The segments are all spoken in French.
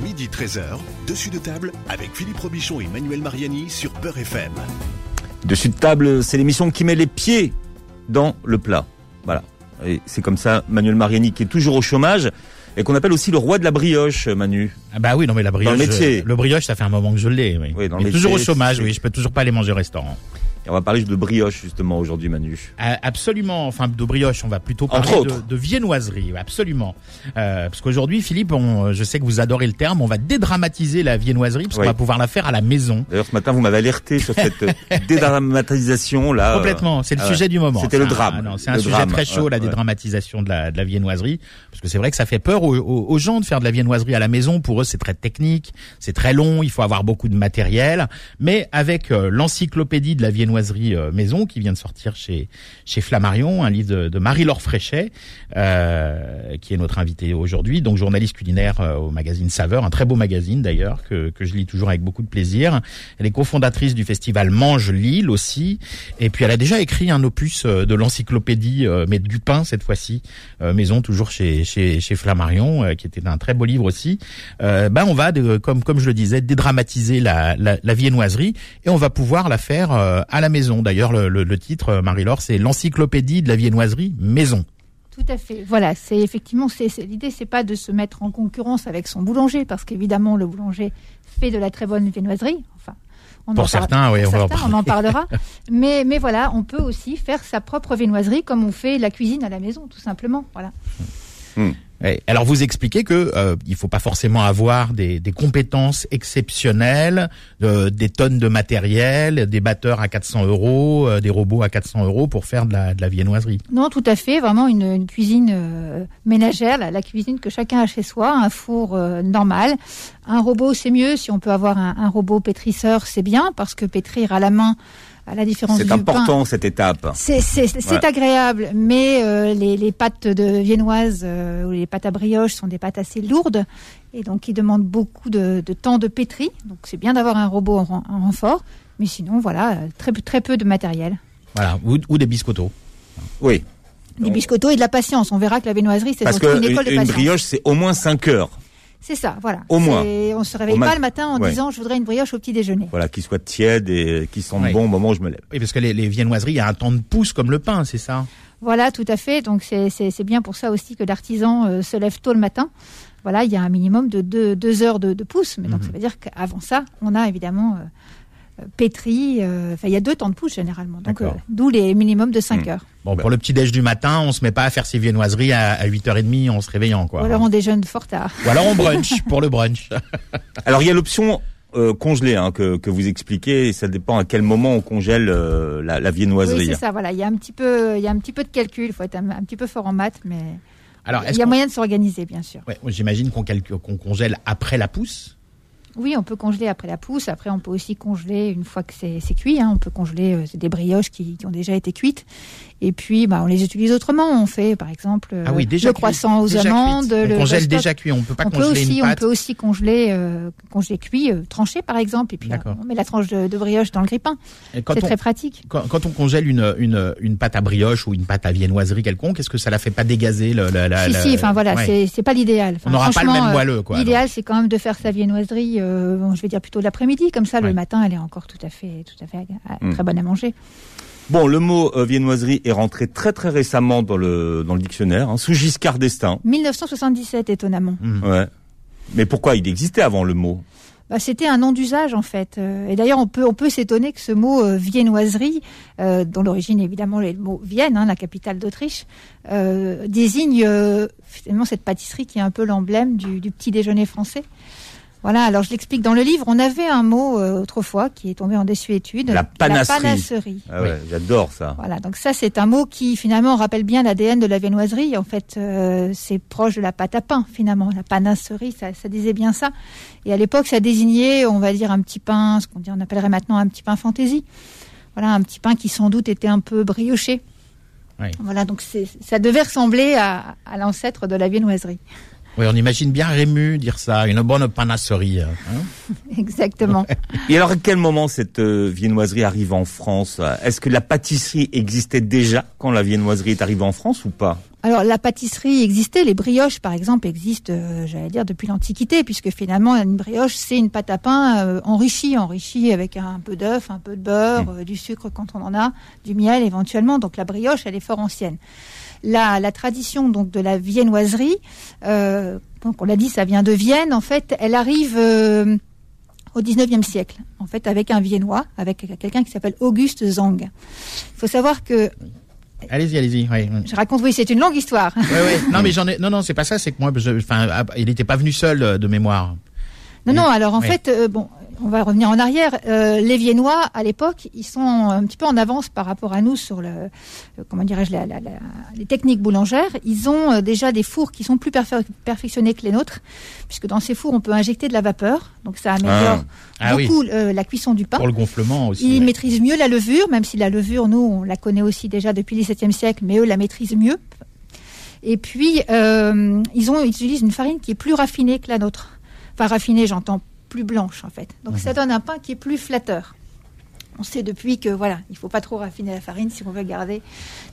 Midi 13h, dessus de table avec Philippe Robichon et Manuel Mariani sur Beurre FM. Dessus de table, c'est l'émission qui met les pieds dans le plat. Voilà. Et c'est comme ça, Manuel Mariani qui est toujours au chômage et qu'on appelle aussi le roi de la brioche, Manu. Ah bah oui, non mais la brioche. Dans le métier. Le brioche, ça fait un moment que je l'ai. Oui. Oui, dans Mais le toujours au chômage, oui. Je peux toujours pas aller manger au restaurant. Et on va parler de brioche justement aujourd'hui, Manu. Euh, Absolument, enfin de brioche, on va plutôt parler de, de viennoiserie, absolument. Euh, parce qu'aujourd'hui, Philippe, on, je sais que vous adorez le terme, on va dédramatiser la viennoiserie parce Oui. qu'on va pouvoir la faire à la maison. D'ailleurs, ce matin, vous m'avez alerté sur cette euh, dédramatisation là. Complètement, c'est le ah sujet ouais. du moment. C'était le drame. ah non, c'est un sujet drame, très chaud, ouais, la ouais. dédramatisation de la, de la viennoiserie, parce que c'est vrai que ça fait peur aux, aux- aux gens de faire de la viennoiserie à la maison. Pour eux, c'est très technique, c'est très long, il faut avoir beaucoup de matériel. Mais avec euh, l'encyclopédie de la viennoiserie euh, maison qui vient de sortir chez chez Flammarion, un livre de, Marie-Laure Fréchet, euh, qui est notre invitée aujourd'hui, donc journaliste culinaire euh, au magazine Saveur, un très beau magazine d'ailleurs que je lis toujours avec beaucoup de plaisir. Elle est cofondatrice du festival Mange Lille aussi, et puis elle a déjà écrit un opus de l'encyclopédie, mais du pain cette fois-ci, maison toujours chez chez chez Flammarion, qui était un très beau livre aussi. Euh, ben on va, comme comme je le disais, dédramatiser la, la, la viennoiserie et on va pouvoir la faire à la maison. D'ailleurs, le, le, le titre, euh, Marie-Laure, c'est l'encyclopédie de la viennoiserie maison. Tout à fait. Voilà, c'est effectivement, c'est l'idée, c'est pas de se mettre en concurrence avec son boulanger, parce qu'évidemment, le boulanger fait de la très bonne viennoiserie. Enfin, on Pour en parle- certains, oui, pour on va en certains, on en parlera. mais, mais voilà, on peut aussi faire sa propre viennoiserie comme on fait la cuisine à la maison, tout simplement. Voilà. Ouais. Alors vous expliquez que euh, il faut pas forcément avoir des, des compétences exceptionnelles, euh, des tonnes de matériel, des batteurs à 400 euros, euh, des robots à 400 euros pour faire de la, de la viennoiserie. Non, tout à fait. Vraiment une, une cuisine euh, ménagère, la, la cuisine que chacun a chez soi, un four euh, normal. Un robot, c'est mieux. Si on peut avoir un, un robot pétrisseur, c'est bien parce que pétrir à la main, à la différence du C'est pain, important cette étape. c'est Ouais. agréable, mais euh, les, les pâtes de viennoise euh, ou les pâtes à brioche sont des pâtes assez lourdes et donc qui demandent beaucoup de, de temps de pétri. Donc c'est bien d'avoir un robot en, ren- en renfort, mais sinon voilà très peu- très peu de matériel. Voilà, ou, ou des biscottos. Oui. Des biscottos et de la patience. On verra que la viennoiserie c'est Parce une école de une patience. brioche, c'est au moins 5 heures. C'est ça, voilà. Au moins. On se réveille pas le matin en Ouais. disant je voudrais une brioche au petit déjeuner. Voilà, qui soit tiède et qui sente Oui. bon au moment où je me lève. Oui, parce que les, les viennoiseries, il y a un temps de pouce comme le pain, c'est ça? Voilà, tout à fait. Donc c'est- bien pour ça aussi que l'artisan euh, se lève tôt le matin. Voilà, il y a un minimum de deux, deux heures de, de pouce. Mais donc Mhm. ça veut dire qu'avant ça, on a évidemment euh, pétri. euh, Enfin, il y a deux temps de pouce généralement. Donc euh, d'où les minimums de 5 Mhm. heures. Bon, pour le petit déj du matin, on se met pas à faire ses viennoiseries à, à 8h30 en se réveillant, quoi. Ou alors on déjeune fort tard. Ou alors on brunch, pour le brunch. Alors il y a l'option euh, congelée hein, que, que vous expliquez et ça dépend à quel moment on congèle euh, la, la Oui, viennoiserie. c'est ça. Voilà, il y a un petit peu, il y a un petit peu de calcul. Il faut être un, un petit peu fort en maths, mais Alors, il y a moyen de s'organiser, bien sûr. Ouais, j'imagine qu'on calcule- qu'on congèle après la pousse. Oui, on peut congeler après la pousse. Après, on peut aussi congeler une fois que c'est cuit. hein. On peut congeler euh, des brioches qui ont déjà été cuites. Et puis, bah, on les utilise autrement. On fait, par exemple, euh, Ah oui, déjà le cuit, croissant aux déjà amandes. cuite. le On congèle déjà cuit, on peut pas on peut congeler aussi, une on pâte. peut aussi congeler, euh, congeler cuit, euh, tranché par exemple, et puis euh, on met la tranche de, de brioche dans le grille-pain. C'est on- très pratique. quand, quand on congèle une, une, une pâte à brioche ou une pâte à viennoiserie quelconque, est-ce que ça la fait pas dégazer le, la, la, si, la- si, enfin voilà, Ouais. c'est pas l'idéal. Enfin, On n'aura pas le même euh, moelleux, quoi. L'idéal, c'est quand même de faire sa viennoiserie, euh, bon, je vais dire plutôt l'après-midi, comme ça, Ouais. le matin, elle est encore tout à fait, tout à fait euh, Mm. très bonne à manger. Bon, le mot euh, viennoiserie est rentré très très récemment dans le dans le dictionnaire, hein, sous Giscard d'Estaing. 1977, étonnamment. Mhm. Ouais. Mais pourquoi il existait avant le mot? Bah, c'était un nom d'usage en fait. Euh, Et d'ailleurs, on peut on peut s'étonner que ce mot euh, viennoiserie, euh, dont l'origine évidemment est le mot Vienne, hein, la capitale d'Autriche, euh, désigne euh, finalement cette pâtisserie qui est un peu l'emblème du, du petit déjeuner français. Voilà. Alors je l'explique dans le livre. On avait un mot euh, autrefois qui est tombé en désuétude. La panasserie. panasserie. ah ouais, J'adore ça. Voilà, donc ça c'est un mot qui finalement rappelle bien l'ADN de la viennoiserie. En fait, euh, c'est proche de la pâte à pain finalement. La panasserie, ça, ça disait bien ça. Et à l'époque, ça désignait, on va dire, un petit pain, ce qu'on dit, on appellerait maintenant un petit pain fantaisie. Voilà, un petit pain qui sans doute était un peu brioché. Oui. Voilà, donc c'est, ça devait ressembler à, à l'ancêtre de la viennoiserie. Oui, on imagine bien Rému dire ça, une bonne panasserie. hein. Exactement. Et alors à quel moment cette euh, viennoiserie arrive en France? Est-ce que la pâtisserie existait déjà quand la viennoiserie est arrivée en France ou pas? Alors la pâtisserie existait, les brioches par exemple existent, euh, j'allais dire depuis l'Antiquité, puisque finalement une brioche c'est une pâte à pain euh, enrichie, enrichie avec un peu d'œuf, un peu de beurre, euh, du sucre quand on en a, du miel éventuellement. Donc la brioche elle est fort ancienne. La, la tradition donc de la viennoiserie, euh, donc on l'a dit, ça vient de Vienne. En fait, elle arrive euh, au 19e siècle, en fait, avec un Viennois, avec quelqu'un qui s'appelle Auguste Zang. Il faut savoir que, Allez-y, allez-y. Oui. je raconte, oui, c'est une longue histoire. Ouais, ouais. Non, mais j'en ai. Non, non, c'est pas ça. C'est que moi, je- enfin, ah, il n'était pas venu seul euh, de mémoire. Non, non, alors en Oui. fait, euh, bon, on va revenir en arrière. Euh, les Viennois, à l'époque, ils sont un petit peu en avance par rapport à nous sur le, euh, comment dirais-je, la- la- la- les techniques boulangères. Ils ont euh, déjà des fours qui sont plus perfe- perfectionnés que les nôtres, puisque dans ces fours, on peut injecter de la vapeur, donc ça améliore Ah oui. beaucoup euh, la cuisson du pain. Pour le gonflement aussi. Ils ouais. maîtrisent mieux la levure, même si la levure, nous, on la connaît aussi déjà depuis le XVIIe siècle, mais eux la maîtrisent mieux. Et puis, euh, ils, ont, ils utilisent une farine qui est plus raffinée que la nôtre. Enfin, raffinée, j'entends plus blanche, en fait. Donc, ça donne un pain qui est plus flatteur. On sait depuis que, voilà, il faut pas trop raffiner la farine si on veut garder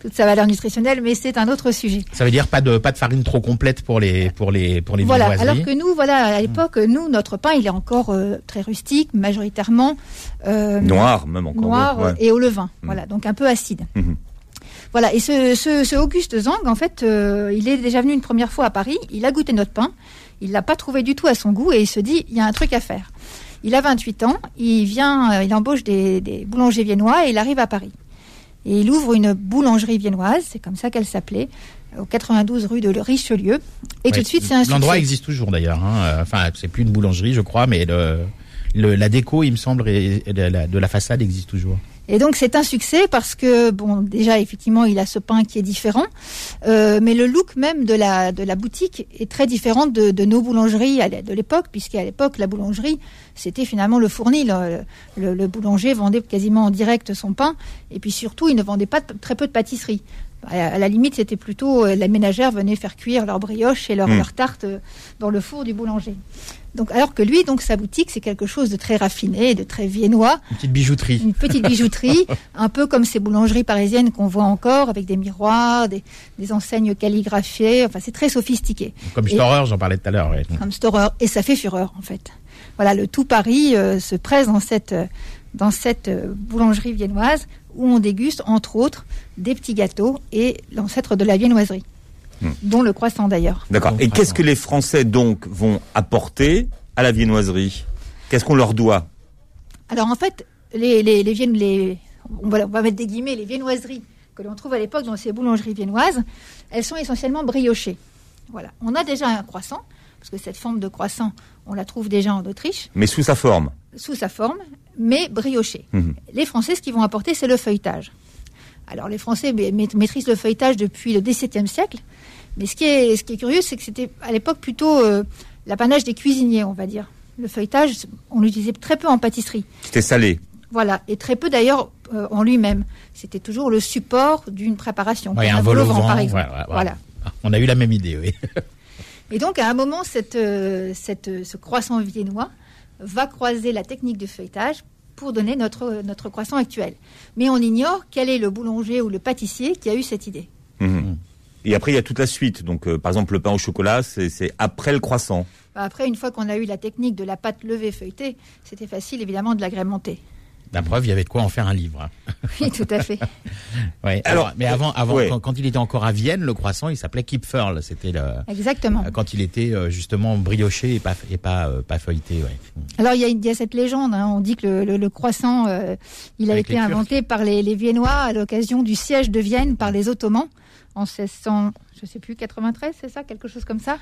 toute sa valeur nutritionnelle, mais c'est un autre sujet. Ça veut dire pas de pas de farine trop complète pour les pour les pour les Voilà. Alors que nous, voilà, à l'époque, nous, notre pain, il est encore euh, très rustique, majoritairement euh, Noir, même encore. noir ouais. et au levain. Mm. Voilà, donc un peu acide. Mhm. Voilà, et ce, ce, ce Auguste Zang, en fait, euh, il est déjà venu une première fois à Paris, il a goûté notre pain, il l'a pas trouvé du tout à son goût et il se dit, il y a un truc à faire. Il a 28 ans, il vient, euh, il embauche des, des boulangers viennois et il arrive à Paris. Et il ouvre une boulangerie viennoise, c'est comme ça qu'elle s'appelait, au 92 rue de Richelieu. Et Ouais. tout de suite, c'est un L'endroit existe toujours d'ailleurs. Hein. Enfin, c'est plus une boulangerie, je crois, mais le, le la déco, il me semble, et- et la- la- de la façade existe toujours. Et donc c'est un succès parce que bon déjà effectivement il a ce pain qui est différent, euh, mais le look même de la de la boutique est très différent de, de nos boulangeries de l'époque puisqu'à l'époque la boulangerie c'était finalement le fournil. Le, le- le boulanger vendait quasiment en direct son pain et puis surtout il ne vendait pas de- très peu de pâtisserie. À, à la limite c'était plutôt euh, la ménagère venait faire cuire leurs brioches et leurs Mm. leurs tartes euh, dans le four du boulanger. Donc alors que lui donc sa boutique c'est quelque chose de très raffiné, de très viennois Une petite bijouterie. une petite bijouterie, un peu comme ces boulangeries parisiennes qu'on voit encore, avec des miroirs, des, des enseignes calligraphiées. Enfin, c'est très sophistiqué. Comme Storer, j'en parlais tout à l'heure. ouais. Comme Storer. Et ça fait fureur, en fait. Voilà, le tout Paris euh, se presse dans cette, dans cette euh, boulangerie viennoise où on déguste, entre autres, des petits gâteaux et l'ancêtre de la viennoiserie, Hmm. dont le croissant d'ailleurs. D'accord. Et qu'est-ce que les Français donc vont apporter à la viennoiserie? Qu'est-ce qu'on leur doit? Alors en fait, les, les, les, viennes- les- on, va, on va mettre des guillemets, les viennoiseries que l'on trouve à l'époque dans ces boulangeries viennoises, elles sont essentiellement briochées. Voilà. On a déjà un croissant, parce que cette forme de croissant, on la trouve déjà en Autriche, Mais sous sa forme. sous sa forme, mais briochée. Mhm. Les Français, ce qu'ils vont apporter, c'est le feuilletage. Alors les Français ma- ma- maîtrisent le feuilletage depuis le XVIIe siècle, mais ce qui est, ce qui est curieux, c'est que c'était à l'époque plutôt euh, l'apanage des cuisiniers, on va dire. Le feuilletage, on l'utilisait très peu en pâtisserie. C'était salé. Voilà, et très peu d'ailleurs euh, en lui-même. C'était toujours le support d'une préparation. Ouais, comme un vol au vol-au-vent, vent, par ouais, exemple. ouais, ouais. Voilà. On a eu la même idée, oui. Et donc, à un moment, cette, euh, cette, euh, ce croissant viennois va croiser la technique de feuilletage pour donner notre, notre croissant actuel. Mais on ignore quel est le boulanger ou le pâtissier qui a eu cette idée. Et après, il y a toute la suite. Donc, euh, par exemple, le pain au chocolat, c'est après le croissant. Bah, Après, une fois qu'on a eu la technique de la pâte levée feuilletée, c'était facile évidemment de l'agrémenter. La preuve, il y avait de quoi en faire un livre. hein. Oui, tout à fait. Ouais. Alors, Alors, mais avant, avant, ouais. quand, quand il était encore à Vienne, le croissant, il s'appelait Kipferl. C'était le, Exactement. quand il était euh, justement brioché et pas, et pas, euh, pas feuilleté. Ouais. Alors il y a, il y a cette légende, hein, on dit que le, le- le croissant, euh, il a Avec été inventé par les, les Viennois à l'occasion du siège de Vienne par les Ottomans en 1600, je sais plus, 93, c'est ça, quelque chose comme ça.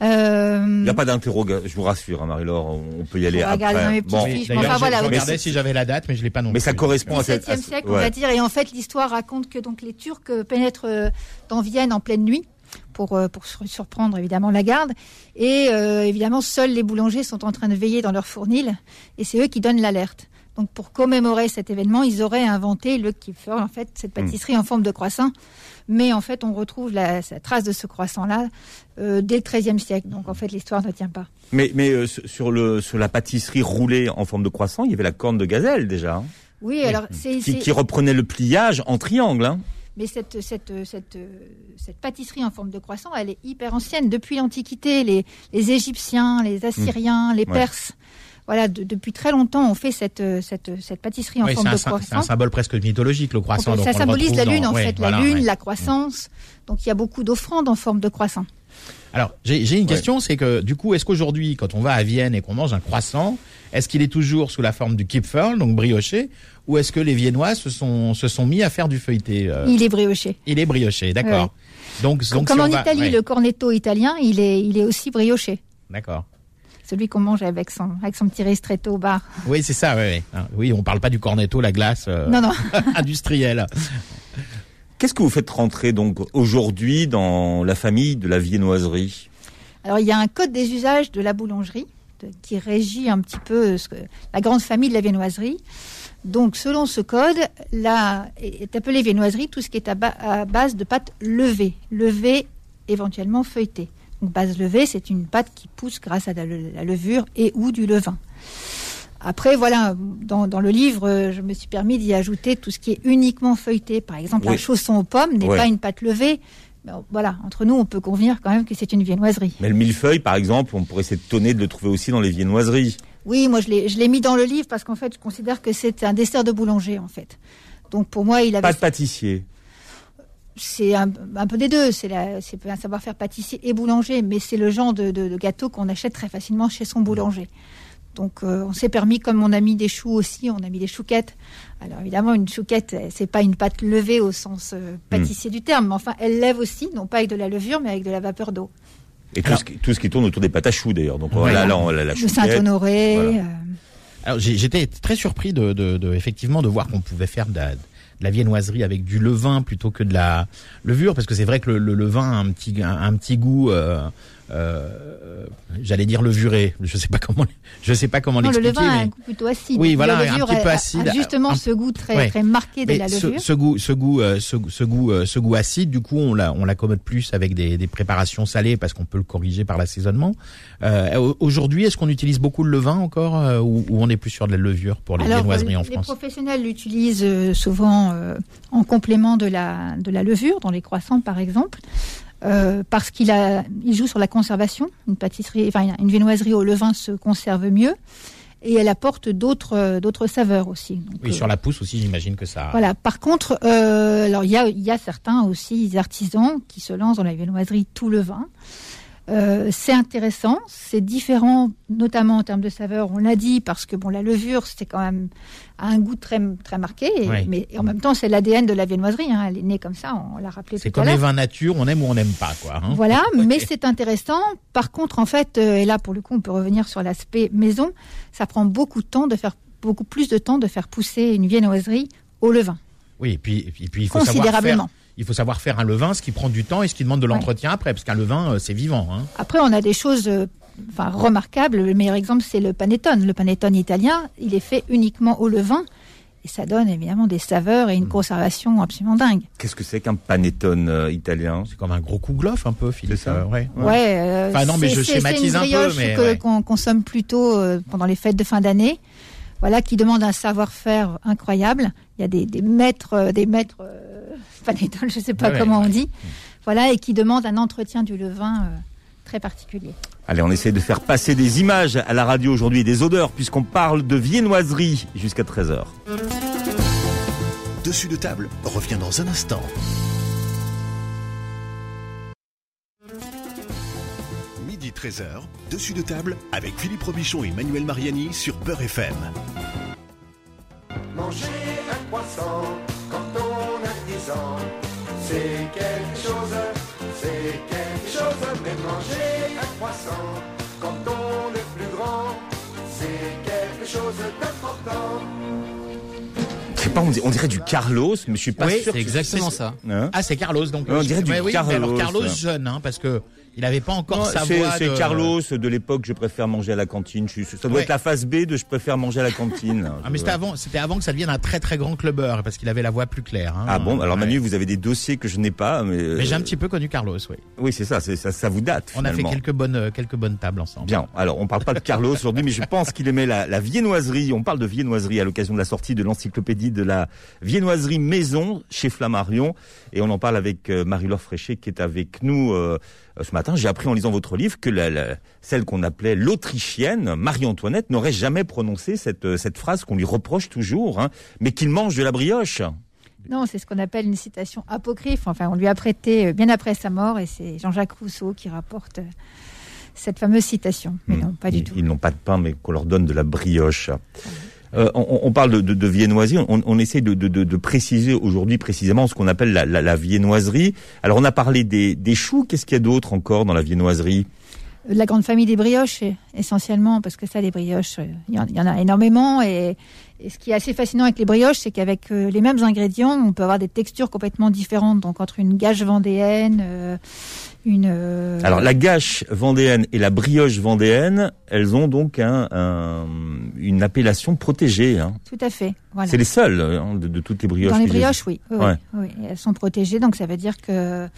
Euh, Il n'y a pas d'interrogation, je vous rassure, hein, Marie-Laure, on peut y aller regarder après. Bon. D'ailleurs, enfin, je- voilà, je regardais si j'avais la date, mais je l'ai pas non mais plus. ça correspond à cette... 17e à ce- siècle, on va dire. Et en fait, l'histoire raconte que donc les Turcs euh, pénètrent euh, dans Vienne en pleine nuit pour, euh, pour sur- surprendre évidemment la garde. Et euh, évidemment, seuls les boulangers sont en train de veiller dans leur fournil et c'est eux qui donnent l'alerte. Donc pour commémorer cet événement, ils auraient inventé le kipfer, en fait, cette pâtisserie en forme de croissant. Mais en fait, on retrouve la, la trace de ce croissant-là euh, dès le XIIIe siècle. Donc en fait, l'histoire ne tient pas. Mais, mais euh, sur, le, sur la pâtisserie roulée en forme de croissant, il y avait la corne de gazelle déjà, hein, Oui, alors c'est qui, qui reprenait le pliage en triangle. Hein. Mais cette, cette, cette, cette pâtisserie en forme de croissant, elle est hyper ancienne. Depuis l'Antiquité, les, les Égyptiens, les Assyriens, les Ouais. Voilà, de- depuis très longtemps, on fait cette, cette, cette pâtisserie en Oui, c'est forme un, de sy- c'est un croissant. symbole presque mythologique, le croissant. donc ça symbolise la lune, dans- en ouais, fait, la voilà, lune, ouais. la croissance. Donc il y a beaucoup d'offrandes en forme de croissant. Alors, j'ai une Ouais. question, c'est que du coup, est-ce qu'aujourd'hui, quand on va à Vienne et qu'on mange un croissant, est-ce qu'il est toujours sous la forme du kipferl, donc brioché, ou est-ce que les Viennois se sont se sont mis à faire du feuilleté euh, Il est brioché. Il est brioché, d'accord. Donc, donc Comme si en va- Italie, ouais, le cornetto italien, il est, il est aussi brioché. D'accord. Celui qu'on mange avec son, avec son petit ristretto au bar. Oui, c'est ça. Ouais, ouais. Hein, Oui, on parle pas du cornetto, la glace euh, Non, non. industrielle. Qu'est-ce que vous faites rentrer donc aujourd'hui dans la famille de la viennoiserie? Alors il y a un code des usages de la boulangerie de- qui régit un petit peu ce que, la grande famille de la viennoiserie. Donc selon ce code, là est appelé viennoiserie tout ce qui est à, ba- à base de pâte levée, levée éventuellement feuilletée. Donc base levée, c'est une pâte qui pousse grâce à la, la levure et ou du levain. Après, voilà, dans, dans le livre, euh, je me suis permis d'y ajouter tout ce qui est uniquement feuilleté. Par exemple, Oui. un chausson aux pommes n'est pas une pâte levée. Ben, voilà, entre nous, on peut convenir quand même que c'est une viennoiserie. Mais le millefeuille, par exemple, on pourrait s'étonner de le trouver aussi dans les viennoiseries. Oui, moi je l'ai, mis dans le livre parce qu'en fait, je considère que c'est un dessert de boulanger en fait. Donc pour moi, il Pas avait, de pâtissier. C'est un, un peu des deux. C'est, la, c'est un savoir-faire pâtissier et boulanger, mais c'est le genre de, de- de gâteau qu'on achète très facilement chez son boulanger. Donc euh, on s'est permis, comme on a mis des choux aussi, on a mis des chouquettes. Alors évidemment, une chouquette, euh, c'est pas une pâte levée au sens euh, pâtissier du terme, mais enfin, elle lève aussi, non pas avec de la levure, mais avec de la vapeur d'eau. Et tout, Alors- ce qui, tout ce qui tourne autour des pâtes à choux d'ailleurs. Donc Voilà. là, on a la Le chouquette. Saint-Honoré. voilà. euh, Alors j'ai- j'étais très surpris de, de, de- effectivement de voir qu'on pouvait faire de la, la viennoiserie avec du levain plutôt que de la levure parce que c'est vrai que le, le levain a un petit un petit goût euh, euh, j'allais dire levuré je sais pas comment je sais pas comment Non, le l'expliquer levain a un mais goût plutôt acide. Oui, voilà, un petit peu a- acide, A justement un- ce goût très, ouais. très marqué de mais la levure. ce goût ce goût euh, ce, ce goût euh, ce goût acide du coup on l'a on l'accommode plus avec des, des préparations salées parce qu'on peut le corriger par l'assaisonnement euh, au- aujourd'hui est-ce qu'on utilise beaucoup le levain encore euh, ou, ou on est plus sur de la levure pour les Alors, viennoiseries euh, en les France professionnels l'utilisent euh, souvent euh, en complément de la, de la levure, dans les croissants par exemple, euh, parce qu'il a, il joue sur la conservation. Une pâtisserie, enfin une viennoiserie au levain se conserve mieux et elle apporte d'autres euh, d'autres saveurs aussi. Donc, oui euh, sur la pousse aussi j'imagine que ça Voilà. Par contre, euh, alors il y a, il y a certains aussi artisans qui se lancent dans la viennoiserie tout le vin. Euh, c'est intéressant, c'est différent, notamment en termes de saveur. On l'a dit parce que bon, la levure, c'est quand même a un goût très très marqué, et- Oui. mais en même temps, c'est l'ADN de la viennoiserie. Hein, elle est née comme ça, on l'a rappelé C'est tout à comme les l'heure. vins nature, on aime ou on n'aime pas, quoi. hein. Voilà, mais c'est intéressant. Par contre, en fait, euh, et là pour le coup, on peut revenir sur l'aspect maison. Ça prend beaucoup de temps de faire beaucoup plus de temps de faire pousser une viennoiserie au levain, Oui, et puis, et puis, il faut savoir considérablement. faire, il faut savoir faire un levain, ce qui prend du temps et ce qui demande de l'entretien après, parce qu'un levain, euh, c'est vivant. Hein. Après, on a des choses euh, enfin, remarquables. Le meilleur exemple, c'est le panettone. Le panettone italien, il est fait uniquement au levain. Et ça donne évidemment des saveurs et une conservation absolument dingue. Qu'est-ce que c'est qu'un panettone euh, italien? C'est comme un gros kouglof un peu, Philippe. C'est ça. euh, ouais. Ouais. Ouais. euh, Enfin, non, mais c'est- je schématise une un peu, mais que- ouais. qu'on consomme plutôt euh, pendant les fêtes de fin d'année. Voilà, qui demande un savoir-faire incroyable. Il y a des, des maîtres, des maîtres panettone, je sais pas Ouais, comment ouais. on dit. Voilà, et qui demande un entretien du levain euh, très particulier. Allez, on essaie de faire passer des images à la radio aujourd'hui et des odeurs puisqu'on parle de viennoiserie jusqu'à 13h. Dessus de table revient dans un instant. Midi 13h, dessus de table avec Philippe Robichon et Manuel Mariani sur Beurre FM. Manger un croissant quand on a 10 ans, c'est quelque chose, c'est quelque chose. Mais manger un croissant quand on est plus grand, c'est quelque chose d'important. Je sais pas, on dirait, on dirait du Carlos, mais je suis pas Oui, sûr. C'est exactement ça. Hein Ah, c'est Carlos, donc. Ouais, on dirait du Ouais, oui, mais Carlos. alors Carlos jeune, hein, parce que Il avait pas encore Non, sa voix. c'est de- Carlos de l'époque. Je préfère manger à la cantine. Je ça doit Ouais. être la phase B de je préfère manger à la cantine. Ah, mais c'était avant, c'était avant que ça devienne un très très grand clubbeur parce qu'il avait la voix plus claire. hein. Ah bon, alors Ouais. Manu, vous avez des dossiers que je n'ai pas, mais, Mais j'ai un petit peu connu Carlos, oui. oui, c'est ça, ça, ça vous date. On a fait quelques bonnes euh, quelques bonnes tables ensemble. Bien. Alors, on parle pas de Carlos aujourd'hui, mais je pense qu'il aimait la, la viennoiserie. On parle de viennoiserie à l'occasion de la sortie de l'encyclopédie de la viennoiserie maison chez Flammarion. Et on en parle avec euh, Marie-Laure Fréchet qui est avec nous euh, ce matin. J'ai appris en lisant votre livre que la, la- celle qu'on appelait l'Autrichienne, Marie-Antoinette, n'aurait jamais prononcé cette, euh, cette phrase qu'on lui reproche toujours, hein, mais qu'il mange de la brioche. Non, c'est ce qu'on appelle une citation apocryphe. Enfin, on lui a prêté euh, bien après sa mort et c'est Jean-Jacques Rousseau qui rapporte euh, cette fameuse citation. Mais Hmm. non, pas du ils, tout. Ils n'ont pas de pain, mais qu'on leur donne de la brioche. Euh, on, parle de, de, viennoiserie. On, on essaie de, préciser aujourd'hui précisément ce qu'on appelle la viennoiserie. Alors, on a parlé des, des choux. Qu'est-ce qu'il y a d'autre encore dans la viennoiserie? La grande famille des brioches, essentiellement, parce que ça, les brioches, euh, il y, en- a énormément. Et, et ce qui est assez fascinant avec les brioches, c'est qu'avec euh, les mêmes ingrédients, on peut avoir des textures complètement différentes. Donc, entre une gâche vendéenne, euh, une... Alors, la gâche vendéenne et la brioche vendéenne, elles ont donc un, un- une appellation protégée. Hein. Tout à fait. Voilà. C'est les seules hein, de, de toutes les brioches. Dans les brioches, oui. Oui, oui, Ouais. oui. Elles sont protégées, donc ça veut dire que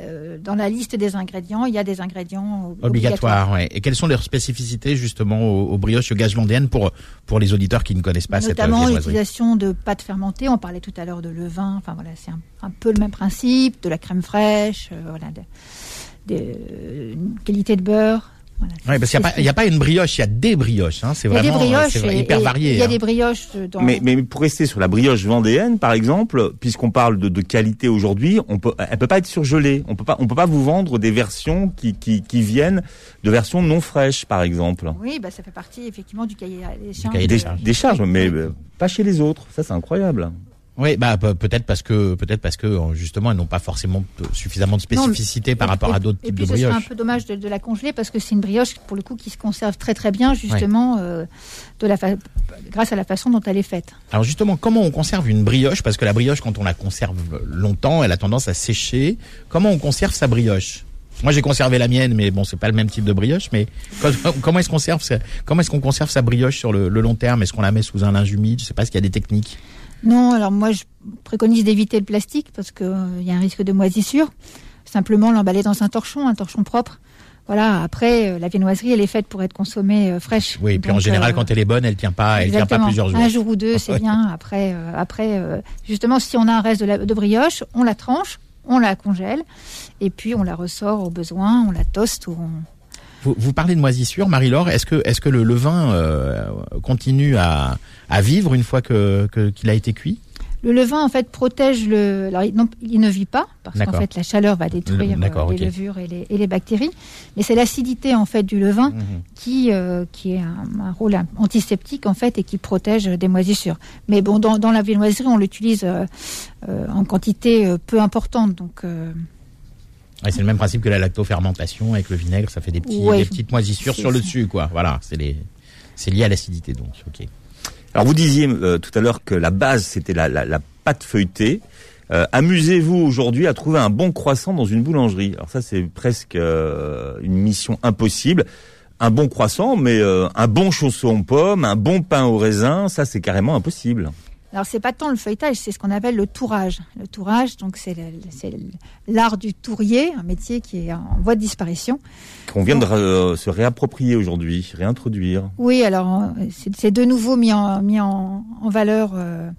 euh, dans la liste des ingrédients, il y a des ingrédients ob- Obligatoire, ouais. Et quelles sont leurs spécificités justement aux, aux brioches vendéenne pour pour les auditeurs qui ne connaissent pas cette euh, Notamment viennoiserie l'utilisation de pâtes fermentées. On parlait tout à l'heure de levain. Enfin voilà, c'est un, un peu le même principe. De la crème fraîche, euh, voilà, de, de- une qualité de beurre. Voilà. Ouais, parce qu'il n'y a, pas- il y a pas une brioche, il y a des brioches. Hein. C'est Il y a des vraiment brioches, c'est vrai, et- hyper et varié. Il y a hein. des brioches dans. Mais, mais pour rester sur la brioche vendéenne, par exemple, puisqu'on parle de, de qualité aujourd'hui, on peut, elle peut pas être surgelée. On peut pas, on peut pas vous vendre des versions qui, qui, qui viennent de versions non fraîches, par exemple. Oui, bah, ça fait partie effectivement du cahier des charges. cahier des Des, charges. des charges, mais euh, pas chez les autres. Ça, c'est incroyable. Oui, bah pe- peut-être parce que peut-être parce que euh, justement elles n'ont pas forcément suffisamment de Non, spécificité par Et- rapport et- à d'autres Et types puis de ce serait un brioches. peu dommage de, de la congeler parce que c'est une brioche pour le coup qui se conserve très très bien justement euh, de la fa- grâce à la façon dont elle est faite. Alors justement, comment on conserve une brioche? Parce que la brioche, quand on la conserve longtemps, elle a tendance à sécher. Comment on conserve sa brioche? Moi, j'ai conservé la mienne, mais bon, c'est pas le même type de brioche. Mais comment est-ce qu'on conserve Comment est-ce qu'on conserve sa brioche sur le, le long terme? Est-ce qu'on la met sous un linge humide? Je sais pas, s'il y a des techniques? Non, alors moi je préconise d'éviter le plastique parce que euh, y a un risque de moisissure. Simplement l'emballer dans un torchon, un torchon propre. Voilà. Après, euh, la viennoiserie, elle est faite pour être consommée euh, fraîche. Oui, et puis en général, quand elle est bonne, elle tient pas, elle tient pas plusieurs jours. Un jour ou deux, c'est bien. Après, après, justement, si on a un reste de, la- de brioche, on la tranche, on la congèle, et puis on la ressort au besoin, on la toste ou on, Vous, vous parlez de moisissure, Marie-Laure. Est-ce que, est-ce que le levain euh, continue à, à vivre une fois que que- qu'il a été cuit Le levain, en fait, protège le. Alors, il, non, il ne vit pas, parce qu'en D'accord. fait, la chaleur va détruire Le- euh, les levures et les, et les bactéries. Mais c'est l'acidité, en fait, du levain Mhm. qui, euh, qui est un, un rôle antiseptique, en fait, et qui protège des moisissures. Mais bon, dans, dans la viennoiserie, on l'utilise euh, euh, en quantité euh, peu importante. Donc, euh, Ouais, c'est le même principe que la lactofermentation avec le vinaigre, ça fait des, petits, Ouais. des petites moisissures sur le dessus, quoi. Voilà, c'est les, c'est lié à l'acidité, donc. Ok. Alors, vous disiez euh, tout à l'heure que la base, c'était la, pâte feuilletée. Euh, Amusez-vous aujourd'hui à trouver un bon croissant dans une boulangerie. Alors ça, c'est presque euh, une mission impossible. Un bon croissant, mais un bon chausson aux pommes, un bon pain au raisin, ça, c'est carrément impossible. Alors, c'est pas tant le feuilletage, c'est ce qu'on appelle le tourage. Le tourage, donc, c'est l'art du tourrier, un métier qui est en voie de disparition. Qu'on vient de euh, se réapproprier aujourd'hui, réintroduire. Oui, alors euh, c'est de nouveau mis en, mis en, en valeur euh,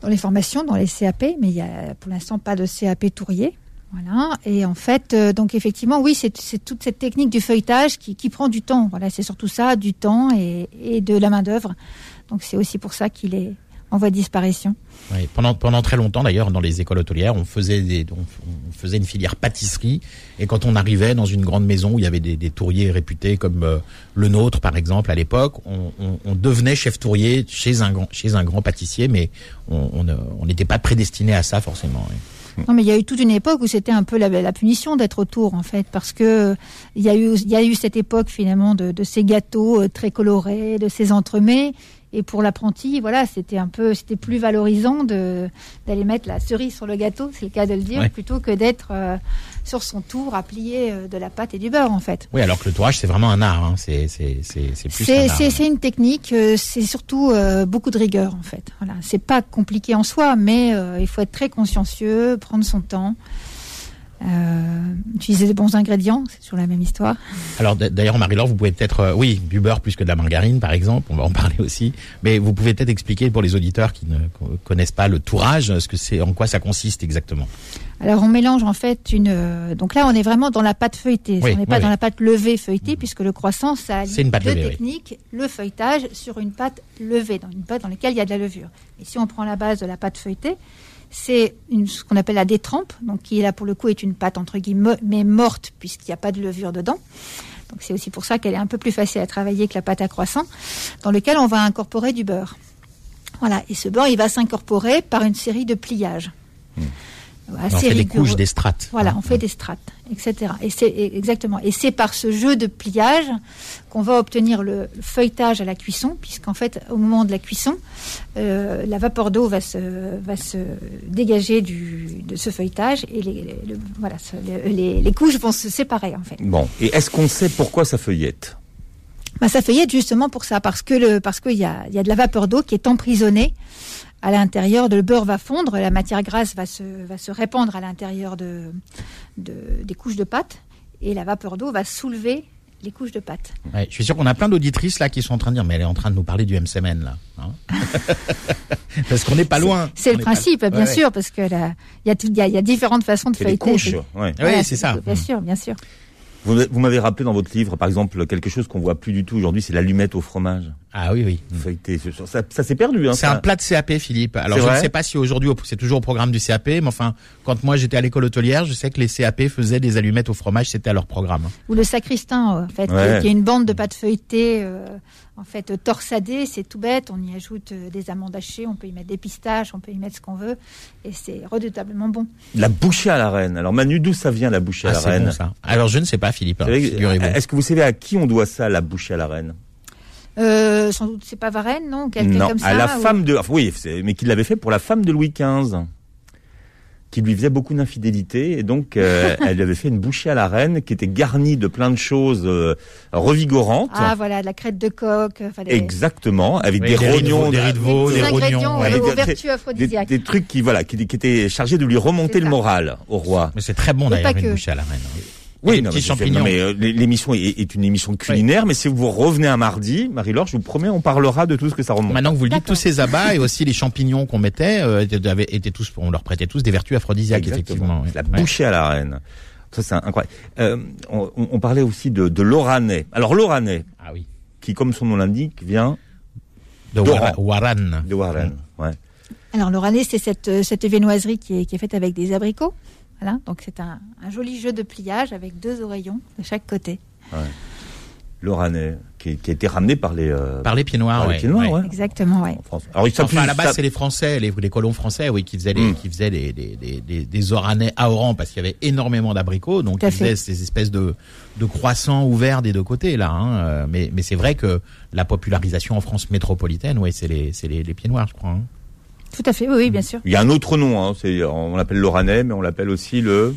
dans les formations, dans les CAP, mais il y a pour l'instant pas de CAP tourier. Voilà. Et en fait, euh, donc effectivement, oui, c'est c'est toute cette technique du feuilletage qui, qui prend du temps. Voilà, c'est surtout ça, du temps et, et de la main d'œuvre. Donc c'est aussi pour ça qu'il est en voie de disparition. Ouais, pendant pendant très longtemps d'ailleurs dans les écoles hôtelières on faisait des on, on faisait une filière pâtisserie et quand on arrivait dans une grande maison où il y avait des, des touriers réputés comme euh, le nôtre par exemple à l'époque on, on, on devenait chef tourier chez un grand chez un grand pâtissier mais on on ne- on n'était pas prédestiné à ça forcément. ouais. Non, mais il y a eu toute une époque où c'était un peu la, la punition d'être autour, en fait, parce que il y a eu, il y a eu cette époque finalement de, de ces gâteaux euh, très colorés, de ces entremets. Et pour l'apprenti, voilà, c'était un peu, c'était plus valorisant de d'aller mettre la cerise sur le gâteau, c'est le cas de le dire, Ouais. plutôt que d'être euh, sur son tour à plier euh, de la pâte et du beurre en fait. Oui, alors que le tourage, c'est vraiment un art. Hein. C'est c'est c'est c'est plus un C'est art. c'est- c'est une technique, euh, c'est surtout euh, beaucoup de rigueur en fait. Voilà, c'est pas compliqué en soi, mais euh, il faut être très consciencieux, prendre son temps, euh, utiliser les bons ingrédients, c'est toujours la même histoire. Alors d'ailleurs, Marie-Laure, vous pouvez peut-être, euh, oui, du beurre plus que de la margarine, par exemple, on va en parler aussi. Mais vous pouvez peut-être expliquer pour les auditeurs qui ne co- connaissent pas le tourage, ce que c'est, en quoi ça consiste exactement. Alors on mélange en fait une. euh, donc là on est vraiment dans la pâte feuilletée. Oui, on n'est pas oui, dans la pâte levée feuilletée puisque le croissant ça allie C'est une deux levée, techniques, le feuilletage sur une pâte levée, dans une pâte dans laquelle il y a de la levure. Et si on prend la base de la pâte feuilletée, c'est ce qu'on appelle la détrempe, donc qui là pour le coup est une pâte entre guillemets mais morte puisqu'il n'y a pas de levure dedans. C'est aussi pour ça qu'elle est un peu plus facile à travailler que la pâte à croissant, dans lequel on va incorporer du beurre. Voilà, et ce beurre il va s'incorporer par une série de pliages. Voilà, on fait des couches, des strates. Voilà, on fait des strates, etc. Et c'est exactement. Et c'est par ce jeu de pliage qu'on va obtenir le, le feuilletage à la cuisson, puisqu'en fait, au moment de la cuisson, euh, la vapeur d'eau va se, va se dégager du, de ce feuilletage et les, les- le- voilà, ce- les, les- les couches vont se séparer en fait. Bon. Et est-ce qu'on sait pourquoi ça feuillette? Bah, ça feuillette justement pour ça, parce que le, parce qu'il y a, il y a de la vapeur d'eau qui est emprisonnée à l'intérieur. Le beurre va fondre, la matière grasse va se, va se répandre à l'intérieur de, de, des couches de pâte, et la vapeur d'eau va soulever les couches de pâte. Ouais, je suis sûr qu'on a plein d'auditrices là qui sont en train de dire, mais elle est en train de nous parler du MSMN là. hein. Parce qu'on n'est pas loin. C'est le pas- principe, bien Ouais. sûr, parce que il y a tout, il y a, il y a différentes façons de feuilleter. couches. Ouais. Oui, c'est ça. Bien sûr, bien sûr. Vous, vous m'avez rappelé dans votre livre, par exemple, quelque chose qu'on voit plus du tout aujourd'hui, c'est l'allumette au fromage. Ah oui, oui. Feuilleté. Ça, ça s'est perdu. Hein, C'est un plat de CAP, Philippe. Alors je ne sais pas si aujourd'hui au- c'est toujours au programme du CAP, mais enfin, quand moi j'étais à l'école hôtelière, je sais que les CAP faisaient des allumettes au fromage, c'était à leur programme. Ou le sacristain, en fait, qui Ouais. est- qui est une bande de pâte feuilletée, euh, en fait, torsadée. C'est tout bête. On y ajoute euh, des amandes hachées, on peut y mettre des pistaches, on peut y mettre ce qu'on veut, et c'est redoutablement bon. La bouchée à la reine. Alors Manu, d'où ça vient la bouchée à Ah, la reine bon ça. Alors je ne sais pas, Philippe. hein. Est-ce que vous savez à qui on doit ça, la bouchée à la reine? Euh, sans doute, c'est pas Varenne, non? Quelqu'un Non, comme ça à la ou- femme de. enfin, oui, mais qu'il l'avait fait pour la femme de Louis XV, qui lui faisait beaucoup d'infidélité, et donc euh, elle lui avait fait une bouchée à la reine qui était garnie de plein de choses euh, revigorantes. Ah, voilà, de la crête de coq. enfin, des- Exactement, avec Oui, des des riz de rognons, veau, des riz de des veau, des ingrédients rognons. euh, ouais, des- vertus des, des trucs qui voilà, qui, qui étaient chargés de lui remonter le moral au roi. Mais c'est très bon d'ailleurs une que. bouchée à la reine. hein. Oui, non, petits champignons. non, mais euh, l'émission est, est une émission culinaire, mais si vous revenez un mardi, Marie-Laure, je vous promets, on parlera de tout ce que ça remonte. Maintenant que vous le dites, tous ces abats et aussi les champignons qu'on mettait euh, étaient, avaient- étaient tous, on leur prêtait tous des vertus aphrodisiaques, Exactement. effectivement. La Ouais. bouchée à la reine. Ça, c'est incroyable. Euh, on, on parlait aussi de, de l'oranais. Alors, l'oranais, Ah oui. qui, comme son nom l'indique, vient De Doran. Wara- Waran. de Warren. Ouais. Alors, l'oranais, c'est cette, cette viennoiserie qui est, qui est faite avec des abricots. Voilà, donc c'est un, un joli jeu de pliage avec deux oreillons de chaque côté. L'oranais, qui, qui a été ramené par les, euh, Par les pieds noirs, par les ouais, pieds noirs, ouais. ouais, Exactement, ouais. en France. Alors, il Enfin, à la base, ça- c'est les Français, les, les colons français, oui, qui faisaient, les, Mm. qui faisaient des, des, des, des, des oranais à oran parce qu'il y avait énormément d'abricots, donc ils faisaient ces espèces de, de croissants ouverts des deux côtés, là. Hein. euh, Mais, mais c'est vrai que la popularisation en France métropolitaine, oui, c'est les, c'est les, les pieds noirs, je crois. hein. Tout à fait, oui, oui, bien sûr. il y a un autre nom, hein, c'est, on l'appelle l'oranais, mais on l'appelle aussi le...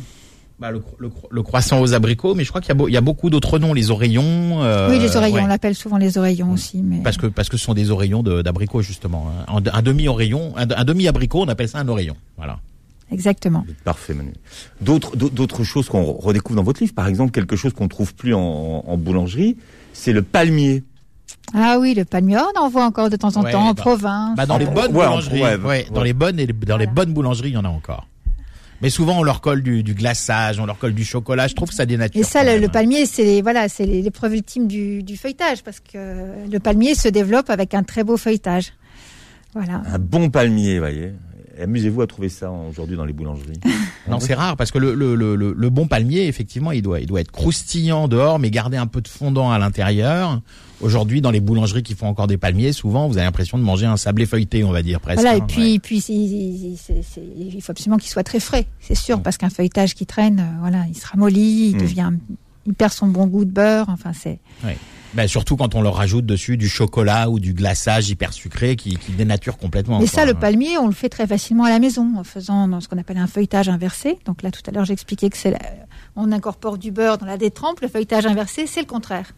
Bah, le, cro- le, cro- le croissant aux abricots, mais je crois qu'il y a, beau- il y a beaucoup d'autres noms, les oreillons. euh, oui, les oreillons, ouais. on l'appelle souvent les oreillons aussi. Mais... Parce que parce que ce sont des oreillons de- d'abricots justement. hein. Un, un demi oreillon, un, un demi abricot, on appelle ça un oreillon. Voilà. Exactement. Parfait, Manu. D'autres, d'au- d'autres choses qu'on redécouvre dans votre livre, par exemple, quelque chose qu'on trouve plus en, en boulangerie, c'est le palmier. Ah oui, le palmier, on en voit encore de temps en Ouais, temps en bah- province. Bah dans les Ouais, bonnes ouais, boulangeries, ouais, ouais, ouais. dans les bonnes et les- dans les bonnes boulangeries, il y en a encore. Mais souvent on leur colle du, du glaçage, on leur colle du chocolat. Je trouve que ça dénature. Et ça, le, palmier, c'est les- voilà, c'est les- l'épreuve ultime du, du feuilletage, parce que le palmier se développe avec un très beau feuilletage. Voilà. Un bon palmier, vous voyez. Amusez-vous à trouver ça aujourd'hui dans les boulangeries. Non, c'est rare parce que le, le, le, le- le bon palmier, effectivement, il doit, il doit être croustillant dehors, mais garder un peu de fondant à l'intérieur. Aujourd'hui, dans les boulangeries qui font encore des palmiers, souvent, vous avez l'impression de manger un sablé feuilleté, on va dire presque. Voilà, hein, et puis, ouais. puis il faut absolument qu'il soit très frais, c'est sûr, parce qu'un feuilletage qui traîne, euh, voilà, il se ramollit, il Mm. devient, il perd son bon goût de beurre. Enfin, c'est Ben, surtout quand on leur rajoute dessus du chocolat ou du glaçage hyper sucré qui, qui dénature complètement. Mais quoi. ça, le palmier, on le fait très facilement à la maison, en faisant dans ce qu'on appelle un feuilletage inversé. Donc là, tout à l'heure, j'expliquais que c'est la- on incorpore du beurre dans la détrempe. Le feuilletage inversé, c'est le contraire.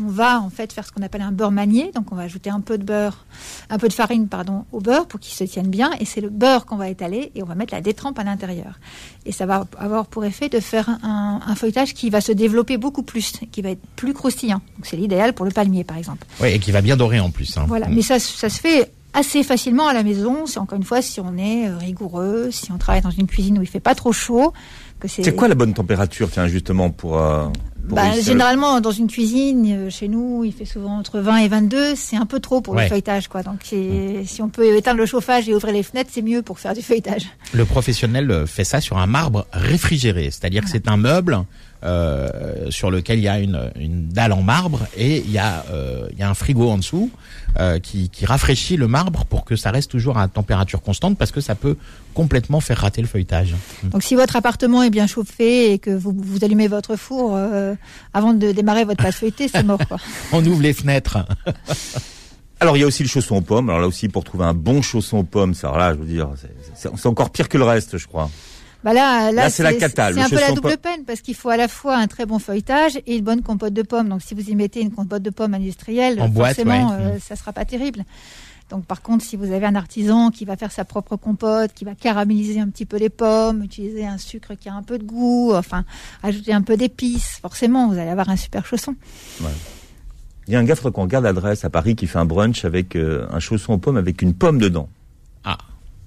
On va en fait faire ce qu'on appelle un beurre manié, donc on va ajouter un peu de beurre, un peu de farine pardon au beurre pour qu'il se tienne bien, et c'est le beurre qu'on va étaler et on va mettre la détrempe à l'intérieur. Et ça va avoir pour effet de faire un, un feuilletage qui va se développer beaucoup plus, qui va être plus croustillant. Donc c'est l'idéal pour le palmier par exemple. Oui, et qui va bien dorer en plus. hein. Voilà, mais ça, ça se fait assez facilement à la maison. C'est encore une fois si on est euh, rigoureux, si on travaille dans une cuisine où il fait pas trop chaud, que c'est. C'est quoi la bonne température, tiens, justement, pour... euh, pour Bah, le- généralement, dans une cuisine, euh, chez nous, il fait souvent entre 20 et 22. C'est un peu trop pour Ouais. le feuilletage, quoi. Donc, c'est- si on peut éteindre le chauffage et ouvrir les fenêtres, c'est mieux pour faire du feuilletage. Le professionnel euh, fait ça sur un marbre réfrigéré, c'est-à-dire que c'est un meuble euh, sur lequel il y a une, une dalle en marbre et il y a, euh, il y a un frigo en dessous euh, qui, qui rafraîchit le marbre pour que ça reste toujours à température constante parce que ça peut complètement faire rater le feuilletage. Donc, si votre appartement est bien chauffé et que vous, vous allumez votre four euh, avant de démarrer votre pâte feuilletée, c'est mort, quoi. On ouvre les fenêtres. Alors, il y a aussi le chausson aux pommes. Alors là aussi, pour trouver un bon chausson aux pommes, ça, là, je veux dire, c'est encore pire que le reste, je crois. Bah là, là, Là, c'est la cata, C'est un peu la double peine parce qu'il faut à la fois un très bon feuilletage et une bonne compote de pommes. Donc, si vous y mettez une compote de pommes industrielle, En boîte, forcément, ouais. euh, ça sera pas terrible. Donc, par contre, si vous avez un artisan qui va faire sa propre compote, qui va caraméliser un petit peu les pommes, utiliser un sucre qui a un peu de goût, enfin, ajouter un peu d'épices, forcément, vous allez avoir un super chausson. Il y a un gars, qu'on regarde l'adresse à Paris qui fait un brunch avec euh, un chausson aux pommes avec une pomme dedans. Ah,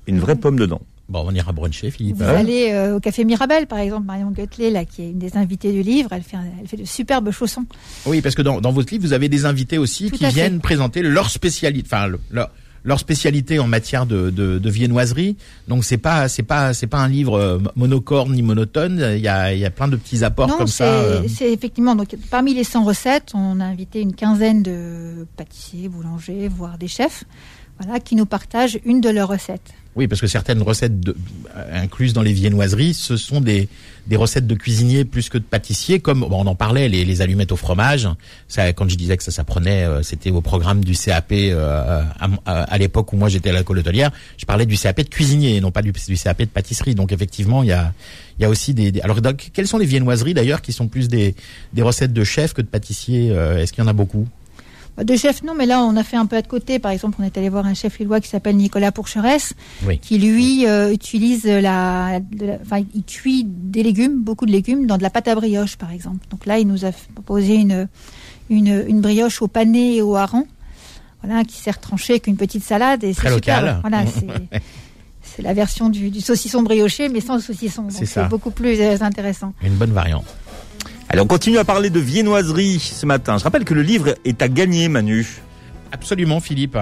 Une vraie pomme dedans. Bon, on ira bruncher, Philippe. Vous allez euh, au café Mirabel, par exemple, Marion Goetley, là, qui est une des invitées du livre, elle fait, un- elle fait de superbes chaussons. Oui, parce que dans, dans votre livre, vous avez des invités aussi Tout qui fait. viennent présenter leur spécialité, enfin le- leur, leur spécialité en matière de, de, de viennoiserie. Donc c'est pas c'est pas c'est pas un livre euh, monocorde ni monotone. Il y a il y a plein de petits apports Non, comme ça. euh. c'est effectivement donc parmi les 100 recettes, on a invité une quinzaine de pâtissiers, boulangers, voire des chefs, voilà, qui nous partagent une de leurs recettes. Oui, parce que certaines recettes de- incluses dans les viennoiseries, ce sont des, des recettes de cuisiniers plus que de pâtissiers, comme bon, on en parlait, les, les allumettes au fromage. Ça, quand je disais que ça s'apprenait, euh, c'était au programme du CAP euh, à, à- l'époque où moi j'étais à l'école hôtelière. Je parlais du CAP de cuisinier, et non pas du, CAP de pâtisserie. Donc effectivement, il y a, il y a aussi des. alors, dans- quelles sont les viennoiseries d'ailleurs qui sont plus des, des recettes de chefs que de pâtissiers euh, Est-ce qu'il y en a beaucoup? De chefs, non, mais là, on a fait un peu de côté. Par exemple, on est allé voir un chef lillois qui s'appelle Nicolas Pourcheresse, Oui. qui lui euh, utilise la, enfin, il cuit des légumes, beaucoup de légumes, dans de la pâte à brioche, par exemple. Donc là, il nous a proposé une, une, une brioche au pané et au hareng, voilà, qui sert tranché avec une petite salade et Très c'est super. Voilà, c'est c'est la version du, du saucisson brioché, mais sans saucisson. Donc C'est ça. c'est beaucoup plus euh, intéressant. Une bonne variante. Allez, on continue à parler de viennoiserie ce matin. Je rappelle que le livre est à gagner, Manu. Absolument, Philippe.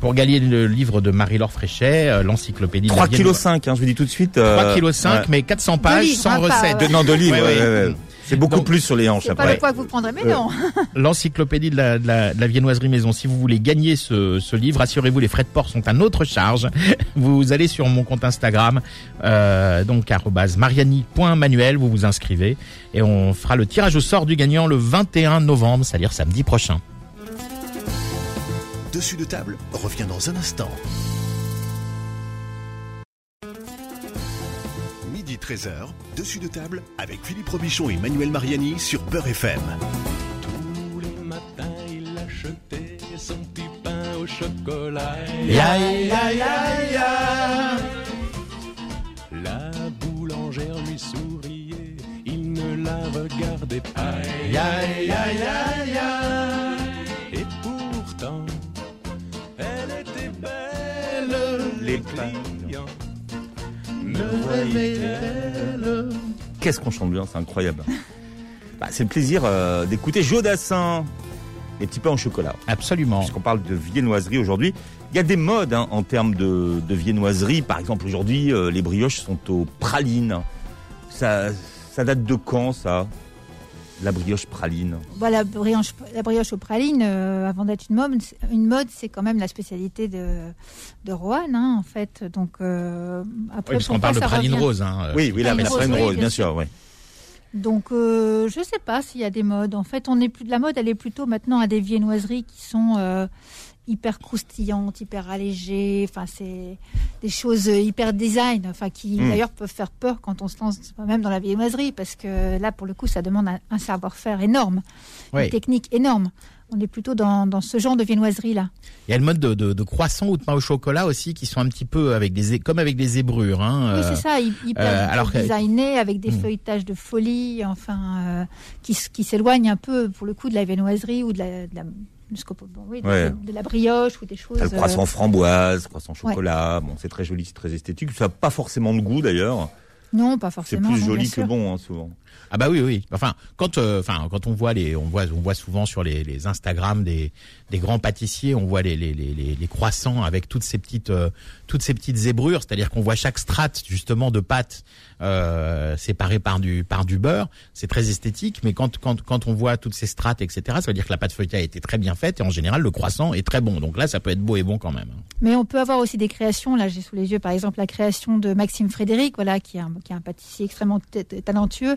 Pour gagner le livre de Marie-Laure Fréchet, euh, l'encyclopédie de la 3 kg viennoiserie. 5, hein, je vous dis tout de suite. 3 euh, kg 5, ouais. mais 400 pages, livres, sans hein, recettes. De, non, de livres. Ouais, ouais, ouais. ouais, ouais. C'est beaucoup Donc, plus sur les hanches C'est pas après. le poids que vous prendrez, mais non. L'encyclopédie de la, de, la, de la viennoiserie maison. Si vous voulez gagner ce, ce livre, assurez-vous, les frais de port sont à notre charge. Vous allez sur mon compte Instagram, euh, donc mariani.manuel, vous vous inscrivez et on fera le tirage au sort du gagnant le 21 novembre, c'est-à-dire samedi prochain. Dessus de table revient dans un instant. 13h, dessus de table avec Philippe Robichon et Manuel Mariani sur Beurre FM. Tous les matins, il achetait son petit pain au chocolat. Ya, ya, ya, ya. La boulangère lui souriait, il ne la regardait pas. Ya, ya, ya, ya. Et pourtant, elle était belle. Les clients Qu'est-ce qu'on chante bien, c'est incroyable. Bah, c'est le plaisir euh, d'écouter Jodassin, les petits pains au chocolat. Absolument. Puisqu'on parle de viennoiserie aujourd'hui, il y a des modes hein, en termes de, de viennoiserie. Par exemple, aujourd'hui, euh, les brioches sont aux pralines. Ça, ça date de quand, ça? La brioche praline Voilà, la brioche, la brioche aux pralines, euh, avant d'être une mode, c'est- une mode, c'est quand même la spécialité de, de Roanne, hein, en fait. Donc, euh, Oui, après, parce qu'on parle de praline revient rose. Hein. Oui, oui, praline mais la rose, praline oui, rose, bien bien sûr, oui. Donc, euh, je sais pas s'il y a des modes. En fait, on est plus de la mode, elle est plutôt maintenant à des viennoiseries qui sont euh, hyper croustillantes, hyper allégées. Enfin, c'est des choses euh, hyper design, enfin qui Mm. d'ailleurs peuvent faire peur quand on se lance même dans la viennoiserie, parce que là, pour le coup, ça demande un, un savoir-faire énorme, Oui. une technique énorme. On est plutôt dans, dans ce genre de viennoiserie là. Il y a le mode de, de, de croissant ou de pain au chocolat aussi qui sont un petit peu avec des comme avec des zébrures. Hein, Oui, euh, c'est ça, hy- hyper, euh, alors que- designé, avec des Hmm. feuilletages de folie, enfin, euh, qui, qui s'éloignent un peu, pour le coup, de la viennoiserie ou de la, de la, ce qu'on peut- bon, oui, de, Ouais. de la brioche ou des choses. Le croissant euh, framboise, croissant chocolat. Bon, c'est très joli, c'est très esthétique. Ça n'a pas forcément de goût d'ailleurs. non, pas C'est forcément. plus non, joli que bon, hein, souvent. Ah bah oui oui. Enfin quand euh, enfin quand on voit les on voit on voit souvent sur les, les Instagram des des grands pâtissiers, on voit les les, les, les- croissants avec toutes ces petites euh, toutes ces petites zébrures, c'est-à-dire qu'on voit chaque strate justement de pâte euh, séparée par du par du beurre, c'est très esthétique, mais quand quand quand on voit toutes ces strates etc, ça veut dire que la pâte feuilletée a été très bien faite et en général le croissant est très bon. Donc là ça peut être beau et bon quand même. Mais on peut avoir aussi des créations. Là, j'ai sous les yeux, par exemple, la création de Maxime Frédéric, voilà, qui est un, qui est un pâtissier extrêmement talentueux.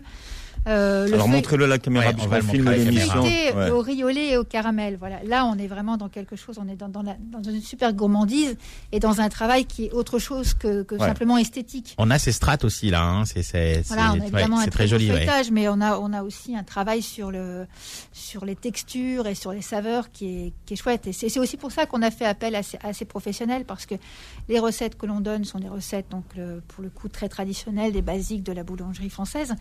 Euh, le Alors montrez-le à la caméra, Ouais, on va le filme l'émission. Ouais. au riolet et au caramel. Voilà. Là, on est vraiment dans quelque chose. On est dans, dans, la- dans une super gourmandise et dans un travail qui est autre chose que, que Ouais. simplement esthétique. On a ces strates aussi là, hein. c'est c'est Voilà, on c'est- a ouais, évidemment c'est un très très joli. feuilletage, mais on a, on a aussi un travail sur, le, sur les textures et sur les saveurs qui est, qui est chouette. Et c'est c'est aussi pour ça qu'on a fait appel à ces, à ces professionnels, parce que les recettes que l'on donne sont des recettes, donc le- pour le coup, très traditionnelles, des basiques de la boulangerie française.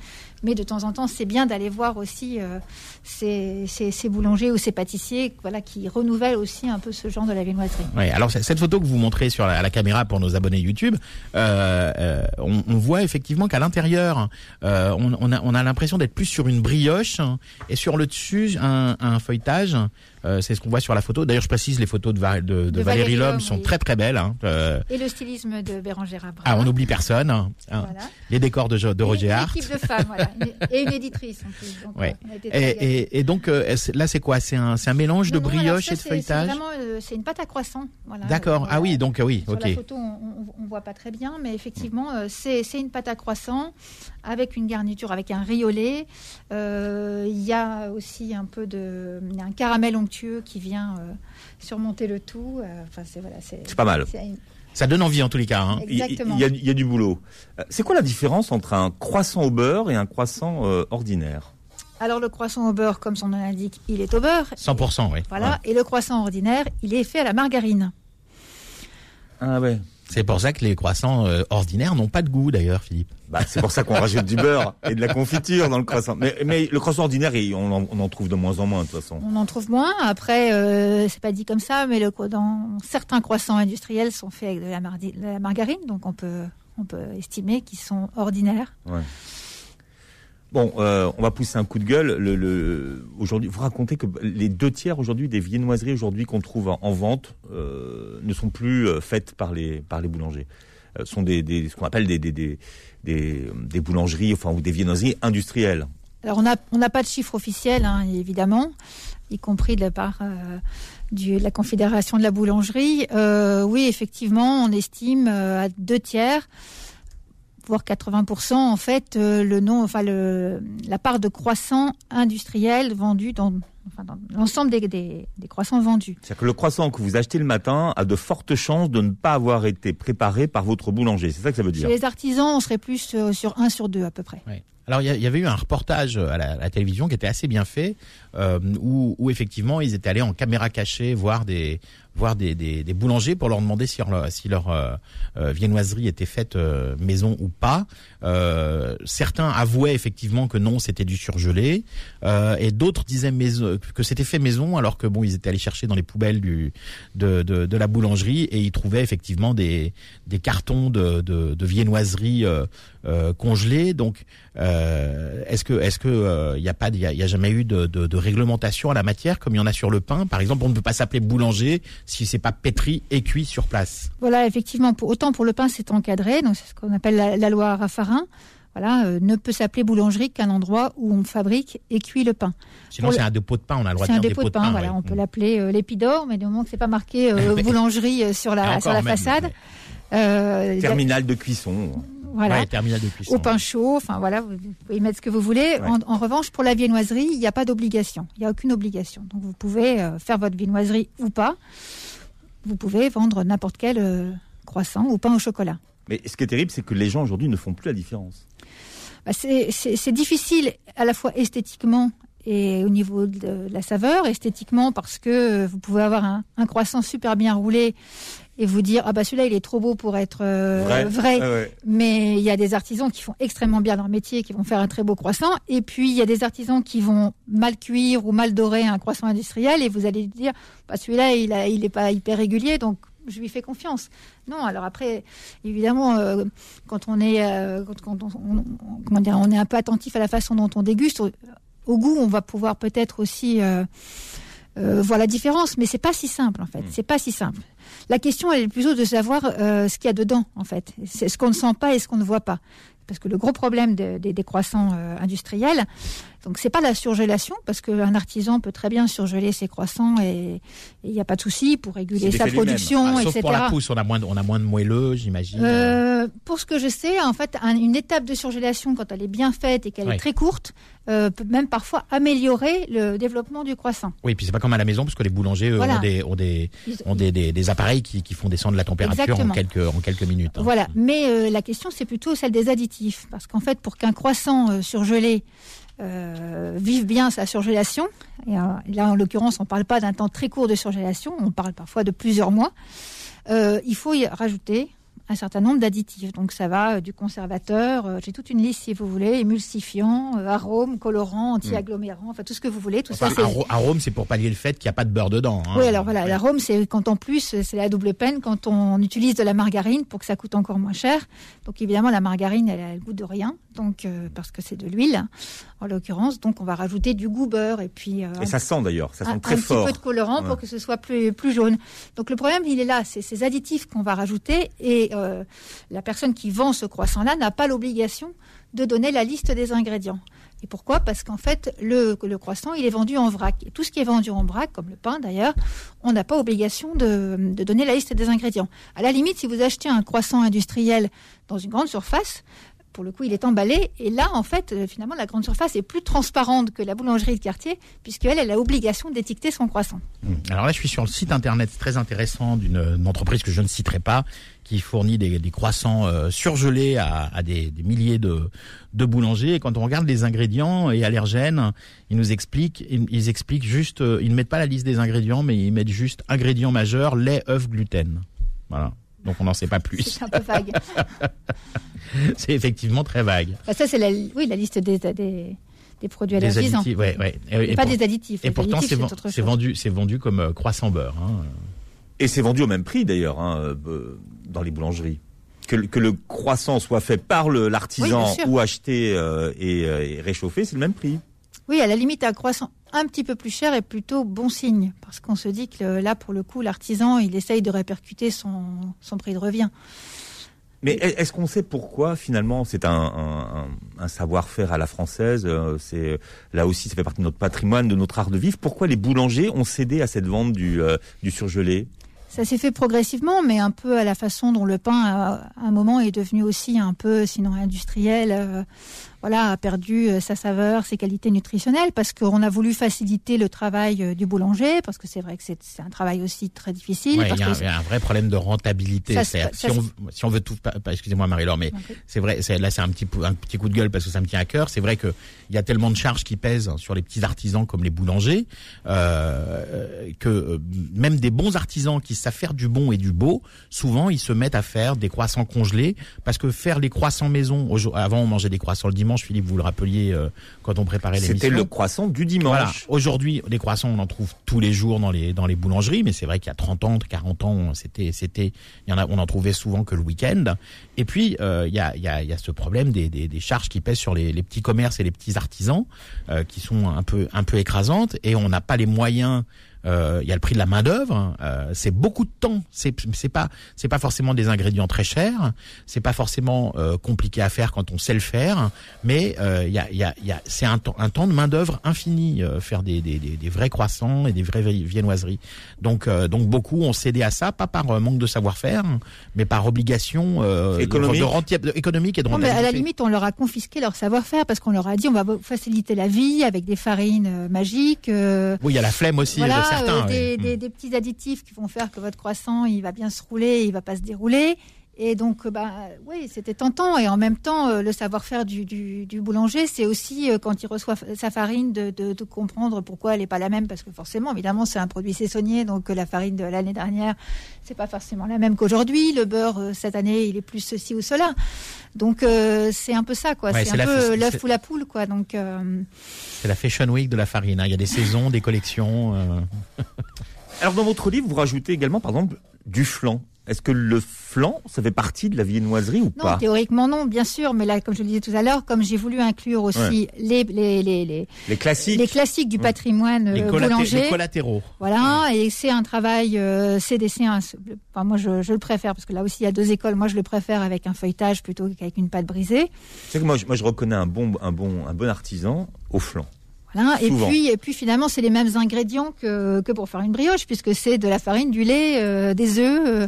Mais de temps en temps, c'est bien d'aller voir aussi euh, ces, ces, boulangers ou ces pâtissiers voilà, qui renouvellent aussi un peu ce genre de la viennoiserie. Ouais, alors cette photo que vous montrez sur la, caméra pour nos abonnés YouTube, euh, euh, on, voit effectivement qu'à l'intérieur, on, a, on a l'impression d'être plus sur une brioche et sur le dessus un feuilletage. Euh, c'est ce qu'on voit sur la photo. D'ailleurs, je précise, les photos de, Va- de, de De Valérie Valérie Lhomme sont oui. très très belles. Hein. Euh, Et le stylisme de Bérangère Abra. ah, on n'oublie personne. hein. Hein. Voilà. Les décors de, Jo- de Et Roger une Hart. équipe de femmes, voilà. Et une éditrice en plus. Donc, Ouais. Et, et, et donc euh, là, c'est quoi? C'est un, un mélange de Non, brioche ça, et de feuilletage? C'est une pâte à croissant. Voilà. D'accord. Ah oui, donc euh, oui, Sur ok. la photo, on, on voit pas très bien, mais effectivement, c'est une pâte à croissant avec une garniture, avec un riolet. Il y a aussi un peu de, il y a un caramel onctueux qui vient euh, surmonter le tout. Euh, Enfin, c'est voilà, c'est C'est pas mal. Ça donne envie en tous les cas. Hein. Il y, Exactement. il y a, il y a du boulot. Euh, C'est quoi la différence entre un croissant au beurre et un croissant euh, ordinaire? Alors le croissant au beurre, comme son nom l'indique, il est au beurre. 100%, oui. Voilà. Et le croissant ordinaire, il est fait à la margarine. Ah ouais. C'est pour ça que les croissants euh, ordinaires n'ont pas de goût d'ailleurs, Philippe. Bah, c'est pour ça qu'on rajoute du beurre et de la confiture dans le croissant. Mais, mais le croissant ordinaire, on en, on en trouve de moins en moins de toute façon. On en trouve moins. Après, euh, c'est pas dit comme ça, mais le, dans, certains croissants industriels sont faits avec de la, mardi- de la margarine, donc on peut, on peut estimer qu'ils sont ordinaires. Bon, euh, on va pousser un coup de gueule. Le, le, aujourd'hui, vous racontez que les deux tiers aujourd'hui des viennoiseries aujourd'hui qu'on trouve en, en vente euh, ne sont plus euh, faites par les par les boulangers. Sont des, ce qu'on appelle des boulangeries, enfin ou des viennoiseries industrielles. Alors on n'a pas de chiffre officiel, hein, évidemment, y compris de la part de la Confédération de la boulangerie. Oui, effectivement, on estime à deux tiers, voire 80%, en fait, euh, le nom, enfin le, la part de croissants industriels vendus dans, enfin, dans l'ensemble des, des, des croissants vendus. C'est-à-dire que le croissant que vous achetez le matin a de fortes chances de ne pas avoir été préparé par votre boulanger. C'est ça que ça veut Chez dire. les artisans, on serait plus euh, sur un sur deux à peu près. Alors il y, avait eu un reportage à la, à la télévision qui était assez bien fait, euh, où, où effectivement ils étaient allés en caméra cachée voir des voir des, des, des boulangers pour leur demander si leur, si leur euh, euh, viennoiserie était faite euh, maison ou pas. Euh, certains avouaient effectivement que non, c'était du surgelé, euh, et d'autres disaient maison, que c'était fait maison, alors que bon, ils étaient allés chercher dans les poubelles du de, de, de la boulangerie et ils trouvaient effectivement des des cartons de de, de viennoiserie congelés. Donc, est-ce que est-ce que il y a pas il y y a jamais eu de, de, de réglementation à la matière comme il y en a sur le pain Par exemple, on ne peut pas s'appeler boulanger si c'est pas pétri et cuit sur place. Voilà, effectivement, pour, autant pour le pain, c'est encadré, donc c'est ce qu'on appelle la, la loi Raffarin. Voilà, euh, ne peut s'appeler boulangerie qu'un endroit où on fabrique et cuit le pain. Sinon, c'est un dépôt de pain. On a le droit C'est de un dire dépôt de pain, voilà, ouais. on peut Mm. l'appeler euh, l'épidore, mais du moment que c'est pas marqué euh, boulangerie euh, sur la encore sur la même, façade. mais- euh, Terminal de cuisson. Voilà. Ouais, terminal de cuisson. au pain chaud, enfin voilà, vous pouvez y mettre ce que vous voulez. Ouais. En, en revanche, pour la viennoiserie, il n'y a pas d'obligation. Il n'y a aucune obligation. Donc vous pouvez euh, faire votre viennoiserie ou pas. Vous pouvez vendre n'importe quel euh, croissant ou pain au chocolat. Mais ce qui est terrible, c'est que les gens aujourd'hui ne font plus la différence. Bah, c'est- c'est c'est difficile à la fois esthétiquement et au niveau de la saveur. Esthétiquement parce que vous pouvez avoir un, un croissant super bien roulé et vous dire ah bah celui-là il est trop beau pour être euh, vrai. Ah ouais. Mais il y a des artisans qui font extrêmement bien leur métier, qui vont faire un très beau croissant. Et puis, il y a des artisans qui vont mal cuire ou mal dorer un croissant industriel. Et vous allez dire, bah, celui-là, il a, il est pas hyper régulier, donc je lui fais confiance. Non, alors après, évidemment, euh, quand on est, euh, quand, quand on, on- comment dire, on est un peu attentif à la façon dont on déguste, au, au goût, on va pouvoir peut-être aussi euh, voir la différence. Mais c'est pas si simple, en fait. Mm. C'est pas si simple. La question, elle est plutôt de savoir euh, ce qu'il y a dedans, en fait. C'est ce qu'on ne sent pas et ce qu'on ne voit pas. Parce que le gros problème de- des- des croissants euh, industriels, donc c'est pas la surgélation, parce qu'un artisan peut très bien surgeler ses croissants et il n'y a pas de souci pour réguler sa production, Ah, sauf etc. pour la pousse, on a moins de, on a moins de moelleux, j'imagine. Euh, pour ce que je sais, en fait, un- une étape de surgélation, quand elle est bien faite et qu'elle est très courte, euh, peut même parfois améliorer le développement du croissant. Oui, puis c'est pas comme à la maison, parce que les boulangers eux, Voilà. ont, des, ont, des, ont des, des, des appareils qui, qui font descendre la température en quelques, en quelques minutes. hein. Voilà, mais euh, la question c'est plutôt celle des additifs, parce qu'en fait pour qu'un croissant surgelé euh, vive bien sa surgélation, et euh, là en l'occurrence on ne parle pas d'un temps très court de surgélation, on parle parfois de plusieurs mois, euh, il faut y rajouter un certain nombre d'additifs. Donc ça va euh, du conservateur, euh, j'ai toute une liste si vous voulez, émulsifiant, euh, arômes, colorants, anti-agglomérants, enfin tout ce que vous voulez. Tout Enfin, ça, arôme, c'est pour pallier le fait qu'il n'y a pas de beurre dedans. hein. oui, alors voilà, l'arôme, c'est quand en plus, c'est la double peine quand on utilise de la margarine pour que ça coûte encore moins cher. Donc évidemment, la margarine, elle a le goût de rien, donc parce que c'est de l'huile, en l'occurrence. Donc on va rajouter du goût beurre et puis Et ça sent d'ailleurs, ça sent un, très un fort. petit peu de colorant Ouais. pour que ce soit plus, plus jaune. Donc le problème, il est là, c'est ces additifs qu'on va rajouter et euh, la personne qui vend ce croissant-là n'a pas l'obligation de donner la liste des ingrédients. Et pourquoi? Parce qu'en fait, le, croissant, il est vendu en vrac. Et tout ce qui est vendu en vrac, comme le pain d'ailleurs, on n'a pas obligation de, de donner la liste des ingrédients. À la limite, si vous achetez un croissant industriel dans une grande surface, pour le coup, il est emballé. Et là, en fait, euh, finalement, la grande surface est plus transparente que la boulangerie de quartier, puisqu'elle, elle a l'obligation d'étiqueter son croissant. Hum. Alors là, je suis sur le site internet très intéressant d'une d'une entreprise que je ne citerai pas, qui fournit des, croissants euh, surgelés à, des, milliers de, boulangers. Et quand on regarde les ingrédients et allergènes, ils nous expliquent, ils, expliquent juste, euh, ils ne mettent pas la liste des ingrédients, mais ils mettent juste ingrédients majeurs, lait, œufs, gluten. Voilà. Donc on n'en sait pas plus. C'est un peu vague. C'est effectivement très vague. Bah, ça, c'est la, oui, la liste des, des, des produits Des allergisants. additifs, ouais, ouais. Et, pas pour- des additifs. et Les pourtant, c'est vendu, c'est vendu comme euh, croissant beurre. Hein. Et c'est vendu au même prix d'ailleurs hein, euh, dans les boulangeries. Que, le- que le croissant soit fait par le- l'artisan ou acheté euh, et, euh, et réchauffé, c'est le même prix. Oui, à la limite, un croissant un petit peu plus cher est plutôt bon signe. Parce qu'on se dit que là, pour le coup, l'artisan, il essaye de répercuter son, son prix de revient. Mais est- est-ce qu'on sait pourquoi finalement c'est un, un- un- un savoir-faire à la française euh, C'est là aussi ça fait partie de notre patrimoine, de notre art de vivre. Pourquoi les boulangers ont cédé à cette vente du, euh, du surgelé? Ça s'est fait progressivement, mais un peu à la façon dont le pain, à à un moment, est devenu aussi un peu, sinon industriel, euh, voilà, a perdu euh, sa saveur, ses qualités nutritionnelles, parce qu'on a voulu faciliter le travail euh, du boulanger, parce que c'est vrai que c'est c'est un travail aussi très difficile. Ouais, parce il y, a un- que il y a un vrai problème de rentabilité. Ça, si, on, si on veut tout, excusez-moi Marie-Laure, mais c'est vrai, là c'est un petit, un petit coup de gueule parce que ça me tient à cœur. C'est vrai que il y a tellement de charges qui pèsent sur les petits artisans comme les boulangers euh, que euh, même des bons artisans qui savent faire du bon et du beau, souvent ils se mettent à faire des croissants congelés parce que faire les croissants maison. Avant on mangeait des croissants le dimanche. Philippe, vous le rappeliez euh, quand on préparait l'émission. C'était le croissant du Voilà. dimanche. Aujourd'hui, les croissants, on en trouve tous les jours dans les dans les boulangeries, mais c'est vrai qu'il y a 30 ans, 40 ans, c'était c'était il y en a on en trouvait souvent que le week-end. Et puis euh, il y a il y a il y a ce problème des, des des charges qui pèsent sur les les petits commerces et les petits artisans euh, qui sont un peu un peu écrasantes et on n'a pas les moyens euh, il y a le prix de la main d'œuvre. euh, c'est beaucoup de temps. C'est c'est pas c'est pas forcément des ingrédients très chers. C'est pas forcément euh, compliqué à faire quand on sait le faire. Mais euh, il y a il y a, y a c'est un temps un temps de main d'œuvre infini euh, faire des, des, des, des vrais croissants et des vraies vi- viennoiseries. Donc euh, donc beaucoup ont cédé à ça, pas par euh, manque de savoir-faire, mais par obligation euh, Économique. de renti- de- économique et de Non, mais à la limite, on leur a confisqué leur savoir-faire parce qu'on leur a dit on va vous faciliter la vie avec des farines euh, magiques. euh, Oui, il y a la flemme aussi voilà, euh, des, des- des petits additifs qui vont faire que votre croissant il va bien se rouler, il va pas se dérouler. Et donc, euh, bah, oui, c'était tentant. Et en même temps, euh, le savoir-faire du, du, du boulanger, c'est aussi euh, quand il reçoit sa farine de, de, de comprendre pourquoi elle n'est pas la même, parce que forcément, évidemment, c'est un produit saisonnier, donc la farine de l'année dernière, c'est pas forcément la même qu'aujourd'hui. Le beurre cette année, il est plus ceci ou cela. Donc, euh, c'est un peu ça, quoi. Ouais, c'est un la- peu l'œuf ou la poule, quoi. Donc, euh, C'est la Fashion Week de la farine. hein. Il y a des saisons, des collections. euh. Alors dans votre livre, vous rajoutez également, par exemple, du flan. Est-ce que le flan, ça fait partie de la viennoiserie ou Non, pas théoriquement non, bien sûr, mais là, comme je le disais tout à l'heure, comme j'ai voulu inclure aussi les, les, les, les, Les classiques. les classiques du patrimoine Les, euh, collaté- boulanger, les collatéraux. voilà, et c'est un travail euh, CDC, un- enfin, moi je, je le préfère, parce que là aussi il y a deux écoles, moi je le préfère avec un feuilletage plutôt qu'avec une pâte brisée. C'est que moi, je- moi, je reconnais un bon, un bon, un bon artisan au flan. Voilà. Et puis, et puis finalement, c'est les mêmes ingrédients que, que pour faire une brioche, puisque c'est de la farine, du lait, euh, des œufs, euh,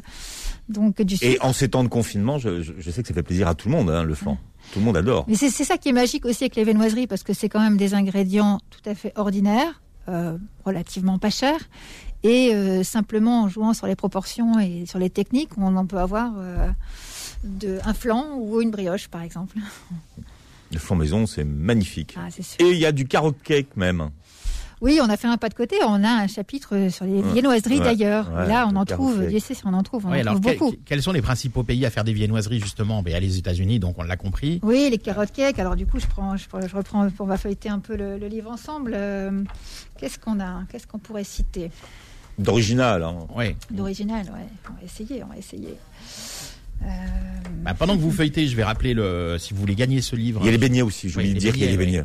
donc du Et sucre. en ces temps de confinement, je, je- je sais que ça fait plaisir à tout le monde, hein, le flan. Tout le monde adore. Mais c'est c'est ça qui est magique aussi avec les viennoiseries, parce que c'est quand même des ingrédients tout à fait ordinaires, euh, relativement pas chers, et euh, simplement en jouant sur les proportions et sur les techniques, on en peut avoir euh, de, un flan ou une brioche, par exemple. Le flan maison, c'est magnifique. Ah. Et il y a du carrot cake même. Oui, on a fait un pas de côté. On a un chapitre sur les viennoiseries Ouais. d'ailleurs. Ouais, là, on en trouve. Dieu sait si on en trouve. On Ouais, en alors, trouve quel- beaucoup. quels sont les principaux pays à faire des viennoiseries justement? Ben, Il y a les États-Unis, donc on l'a compris. Oui, les carottes cake. Alors du coup, je prends, je, prends- je reprends, on va feuilleter un peu le, le livre ensemble. Euh, Qu'est-ce qu'on a? Qu'est-ce qu'on pourrait citer? D'original. Hein. Ouais. D'original, ouais. On va essayer, on va essayer. Euh, Bah, pendant que vous feuilletez, je vais rappeler le. Si vous voulez gagner ce livre. Il y a les beignets aussi, je voulais les dire qu'il y a les beignets.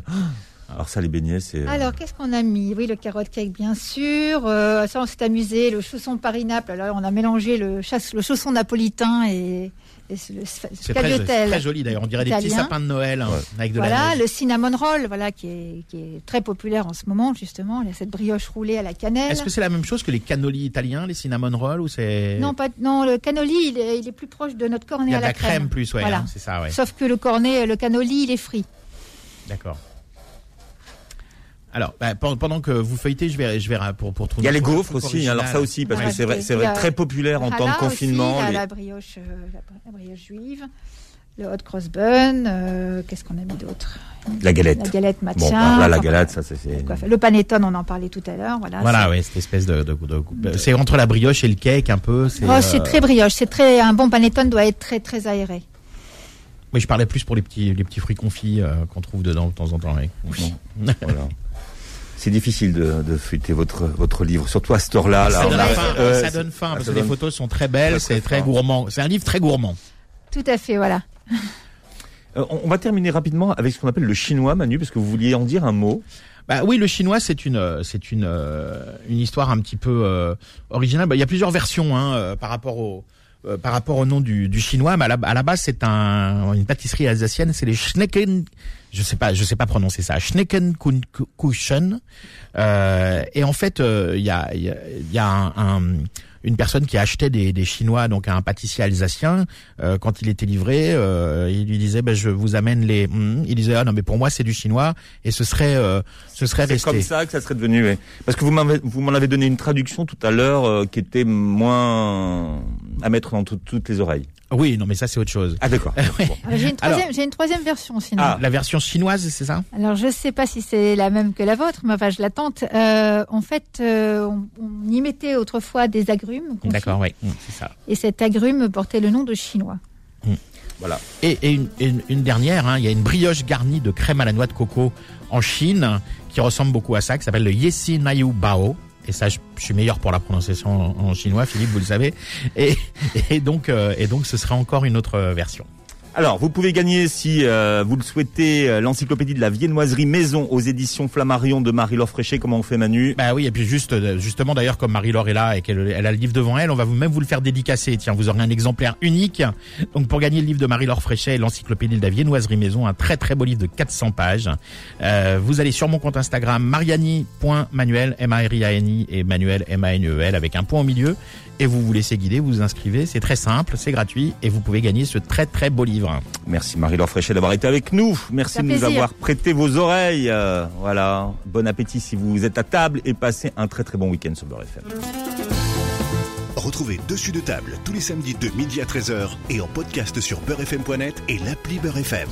Alors ça, les beignets, c'est... euh, Alors, qu'est-ce qu'on a mis? Oui, le carotte cake, bien sûr. Euh, ça, on s'est amusé. Le chausson Paris-Naples. Alors, on a mélangé le, chasse, le chausson napolitain et, le C'est très, joli d'ailleurs. On dirait des petits sapins de Noël hein, avec de la Voilà, neige. le cinnamon roll, voilà, qui est, qui est très populaire en ce moment, justement. Il y a cette brioche roulée à la cannelle. Est-ce que c'est la même chose que les cannolis italiens, les cinnamon rolls ou c'est Non, pas, non, le cannoli, il est, il est plus proche de notre cornet Il y a à de la, la crème, plus, ouais. Voilà. hein, c'est ça, ouais. Sauf que le cornet, le cannoli, il est frit. D'accord. Alors, bah, pen- pendant que vous feuilletez, je vais, je vais pour pour trouver. Il y a les gaufres aussi, hein, alors ça aussi, parce Ouais, que c'est vrai, c'est vrai très populaire en temps de confinement. Aussi, il y a les- la brioche, euh, la, la brioche juive, le hot cross bun, euh, qu'est-ce qu'on a mis d'autre? La galette. La galette matcha. Bon, là, la galette, ça, c'est... Le panettone, on en parlait tout à l'heure. Voilà, Voilà, c'est- ouais, cette espèce de, de, de- c'est entre la brioche et le cake un peu. C'est, Oh, c'est euh, très brioche, c'est très un bon panettone doit être très très aéré. Oui, je parlais plus pour les petits, les petits fruits confits euh, qu'on trouve dedans de temps en temps. ouais. Voilà. C'est difficile de, de feuilleter votre, votre livre, surtout à cette heure-là. là. Ça donne faim, Euh, ça c'est- donne faim ah, parce que les photos sont très belles, très c'est très gourmand. C'est un livre très gourmand. Tout à fait, voilà. Euh, on va terminer rapidement avec ce qu'on appelle le chinois, Manu, parce que vous vouliez en dire un mot. Bah oui, le chinois c'est une euh, c'est une euh, une histoire un petit peu euh, originale. Bah, il y a plusieurs versions hein, par rapport au euh, par rapport au nom du, du chinois, mais à la, à la base c'est un une pâtisserie alsacienne, c'est les Schnecken, je sais pas je sais pas prononcer ça, Schneckenkuchen. Euh, et en fait euh, il y a y a, y a un, un- une personne qui achetait des, des chinois donc à un pâtissier alsacien euh, quand il était livré euh, il lui disait ben je vous amène les Hum il disait ah non mais pour moi c'est du chinois et ce serait euh, ce serait C'est resté comme ça que ça serait devenu. ouais. Parce que vous m'avez- vous m'en avez donné une traduction tout à l'heure euh, qui était moins à mettre dans tout- toutes les oreilles. Oui non mais ça c'est autre chose Ah d'accord. Ouais. Alors, J'ai une, Alors- troisième- j'ai une troisième version sinon. Ah. la version chinoise c'est ça? Alors je sais pas si c'est la même que la vôtre, mais enfin je la tente. Euh, en fait, euh, on, on y mettait autrefois des agrumes. d'accord oui Hum, c'est ça Et cet agrume portait le nom de chinois. Voilà. Et, et une, une- une dernière, hein, il y a une brioche garnie de crème à la noix de coco en Chine qui ressemble beaucoup à ça, qui s'appelle le Yesi Nayu Bao. Et ça, je, suis meilleur pour la prononciation en, chinois, Philippe, vous le savez. Et, donc, euh, et donc, ce serait encore une autre version. Alors, vous pouvez gagner, si euh, vous le souhaitez, euh, l'encyclopédie de la viennoiserie maison aux éditions Flammarion de Marie-Laure Fréchet. Comment on fait, Manu? Bah oui, et puis juste, euh, justement d'ailleurs, comme Marie-Laure est là et qu'elle elle a le livre devant elle, on va vous même vous le faire dédicacer. Tiens, vous aurez un exemplaire unique. Donc pour gagner le livre de Marie-Laure Fréchet, l'encyclopédie de la viennoiserie maison, un très très beau livre de 400 pages. Euh, vous allez sur mon compte Instagram mariani.manuel M-A-R-I-A-N-I et Manuel M-A-N-E-L avec un point au milieu et vous vous laissez guider, vous vous inscrivez. C'est très simple, c'est gratuit et vous pouvez gagner ce très très beau livre. Merci Marie-Laure Fréchet d'avoir été avec nous. Merci de nous plaisir. avoir prêté vos oreilles. Euh, voilà. Bon appétit si vous êtes à table et passez un très très bon week-end sur Beurre FM. Retrouvez Dessus de table tous les samedis de midi à 13h et en podcast sur beurrefm.net et l'appli Beurre FM.